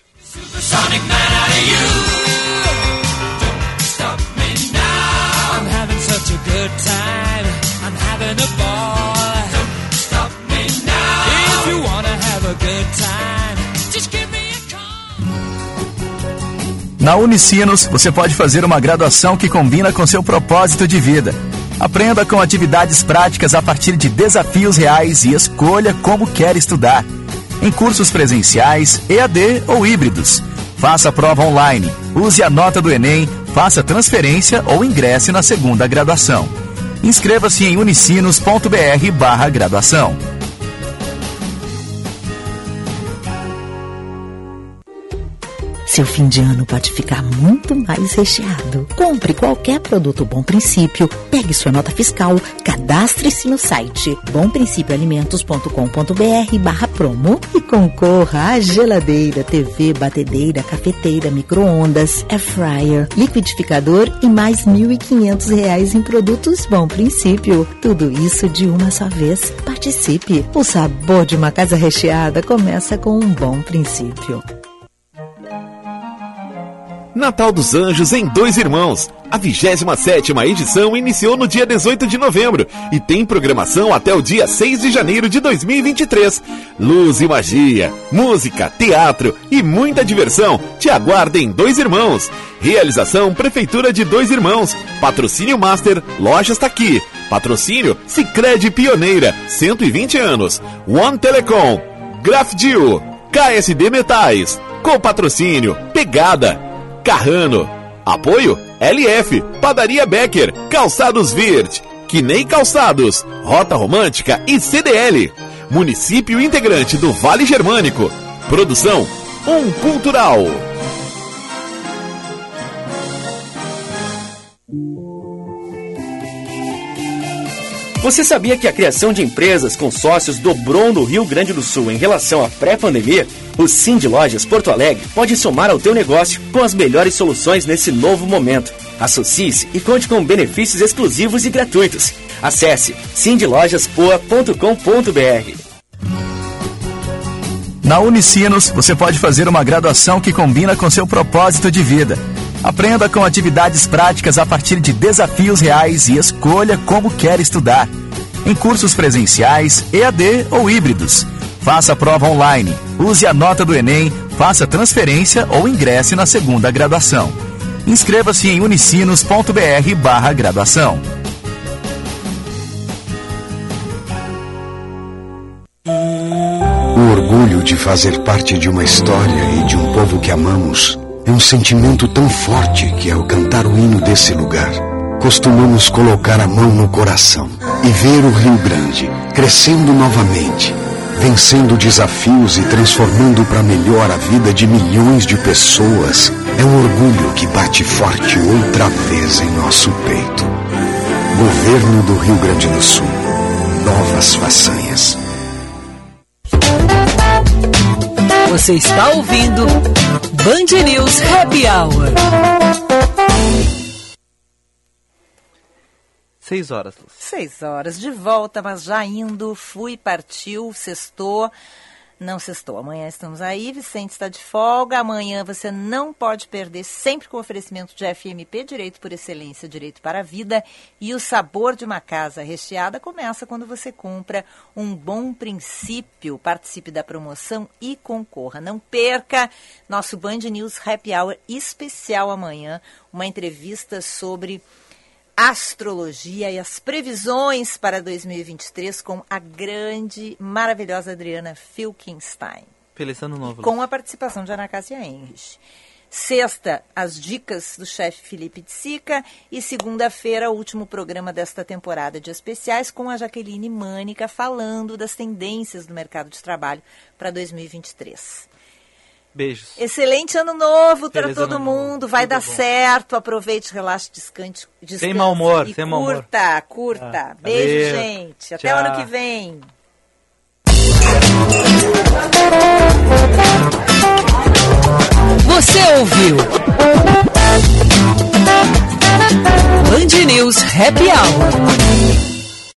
I'm having such a good time. I'm having a ball. Don't stop me now. If you wanna have a good time, just give me a call. Na Unicinos, você pode fazer uma graduação que combina com seu propósito de vida. Aprenda com atividades práticas a partir de desafios reais e escolha como quer estudar. Em cursos presenciais, EAD ou híbridos. Faça prova online, use a nota do Enem, faça transferência ou ingresse na segunda graduação. Inscreva-se em unicinos.br barra graduação. Seu fim de ano pode ficar muito mais recheado. Compre qualquer produto Bom Princípio, pegue sua nota fiscal, cadastre-se no site bomprincipioalimentos.com.br barra promo e concorra a geladeira, TV, batedeira, cafeteira, micro-ondas, air fryer, liquidificador e mais 1.500 reais em produtos Bom Princípio. Tudo isso de uma só vez. Participe! O sabor de uma casa recheada começa com um bom princípio. Natal dos Anjos em Dois Irmãos. A 27 edição iniciou no dia 18 de novembro e tem programação até o dia 6 de janeiro de 2023. Luz e magia, música, teatro e muita diversão te aguardam em Dois Irmãos. Realização Prefeitura de Dois Irmãos. Patrocínio Master Lojas Taqui. Patrocínio Sicredi Pioneira, 120 anos. One Telecom. Grafdil. KSD Metais. Com patrocínio Pegada. Carrano. Apoio LF, Padaria Becker, Calçados Virt, Quinei Calçados, Rota Romântica e CDL. Município integrante do Vale Germânico. Produção Um Cultural. Você sabia que a criação de empresas com sócios dobrou no Rio Grande do Sul em relação à pré-pandemia? O Sim de Lojas Porto Alegre pode somar ao teu negócio com as melhores soluções nesse novo momento. Associe-se e conte com benefícios exclusivos e gratuitos. Acesse sindlojaspoa.com.br. Na Unicinos, você pode fazer uma graduação que combina com seu propósito de vida. Aprenda com atividades práticas a partir de desafios reais e escolha como quer estudar. Em cursos presenciais, EAD ou híbridos. Faça prova online, use a nota do Enem, faça transferência ou ingresse na segunda graduação. Inscreva-se em unicinos.br barra graduação. O orgulho de fazer parte de uma história e de um povo que amamos é um sentimento tão forte que, ao cantar o hino desse lugar, costumamos colocar a mão no coração e ver o Rio Grande crescendo novamente, vencendo desafios e transformando para melhor a vida de milhões de pessoas. É um orgulho que bate forte outra vez em nosso peito. Governo do Rio Grande do Sul. Novas façanhas. Você está ouvindo Band News Happy Hour. 6 horas, Lúcia. Seis horas de volta, mas já indo, fui, partiu, sextou. Não sextou. Amanhã estamos aí, Vicente está de folga. Amanhã você não pode perder, sempre com oferecimento de FMP, Direito por Excelência, Direito para a Vida. E o sabor de uma casa recheada começa quando você compra um bom princípio. Participe da promoção e concorra. Não perca nosso Band News Happy Hour especial amanhã. Uma entrevista sobre astrologia e as previsões para 2023 com a grande, maravilhosa Adriana Filkenstein. Feliz ano novo. Com a participação de Ana Cássia Henrich. Sexta, as dicas do chefe Felipe de Sica. E segunda-feira, o último programa desta temporada de especiais com a Jaqueline Mânica falando das tendências do mercado de trabalho para 2023. Beijos. Excelente ano novo para todo mundo. Vai Tudo dar bom. certo. Aproveite, relaxe, descante. descanse Sem mau humor, sem mau humor. Curta, curta. Ah, Beijo, valeu. gente. Até Tchau. o ano que vem. Você ouviu? Band News Happy Hour.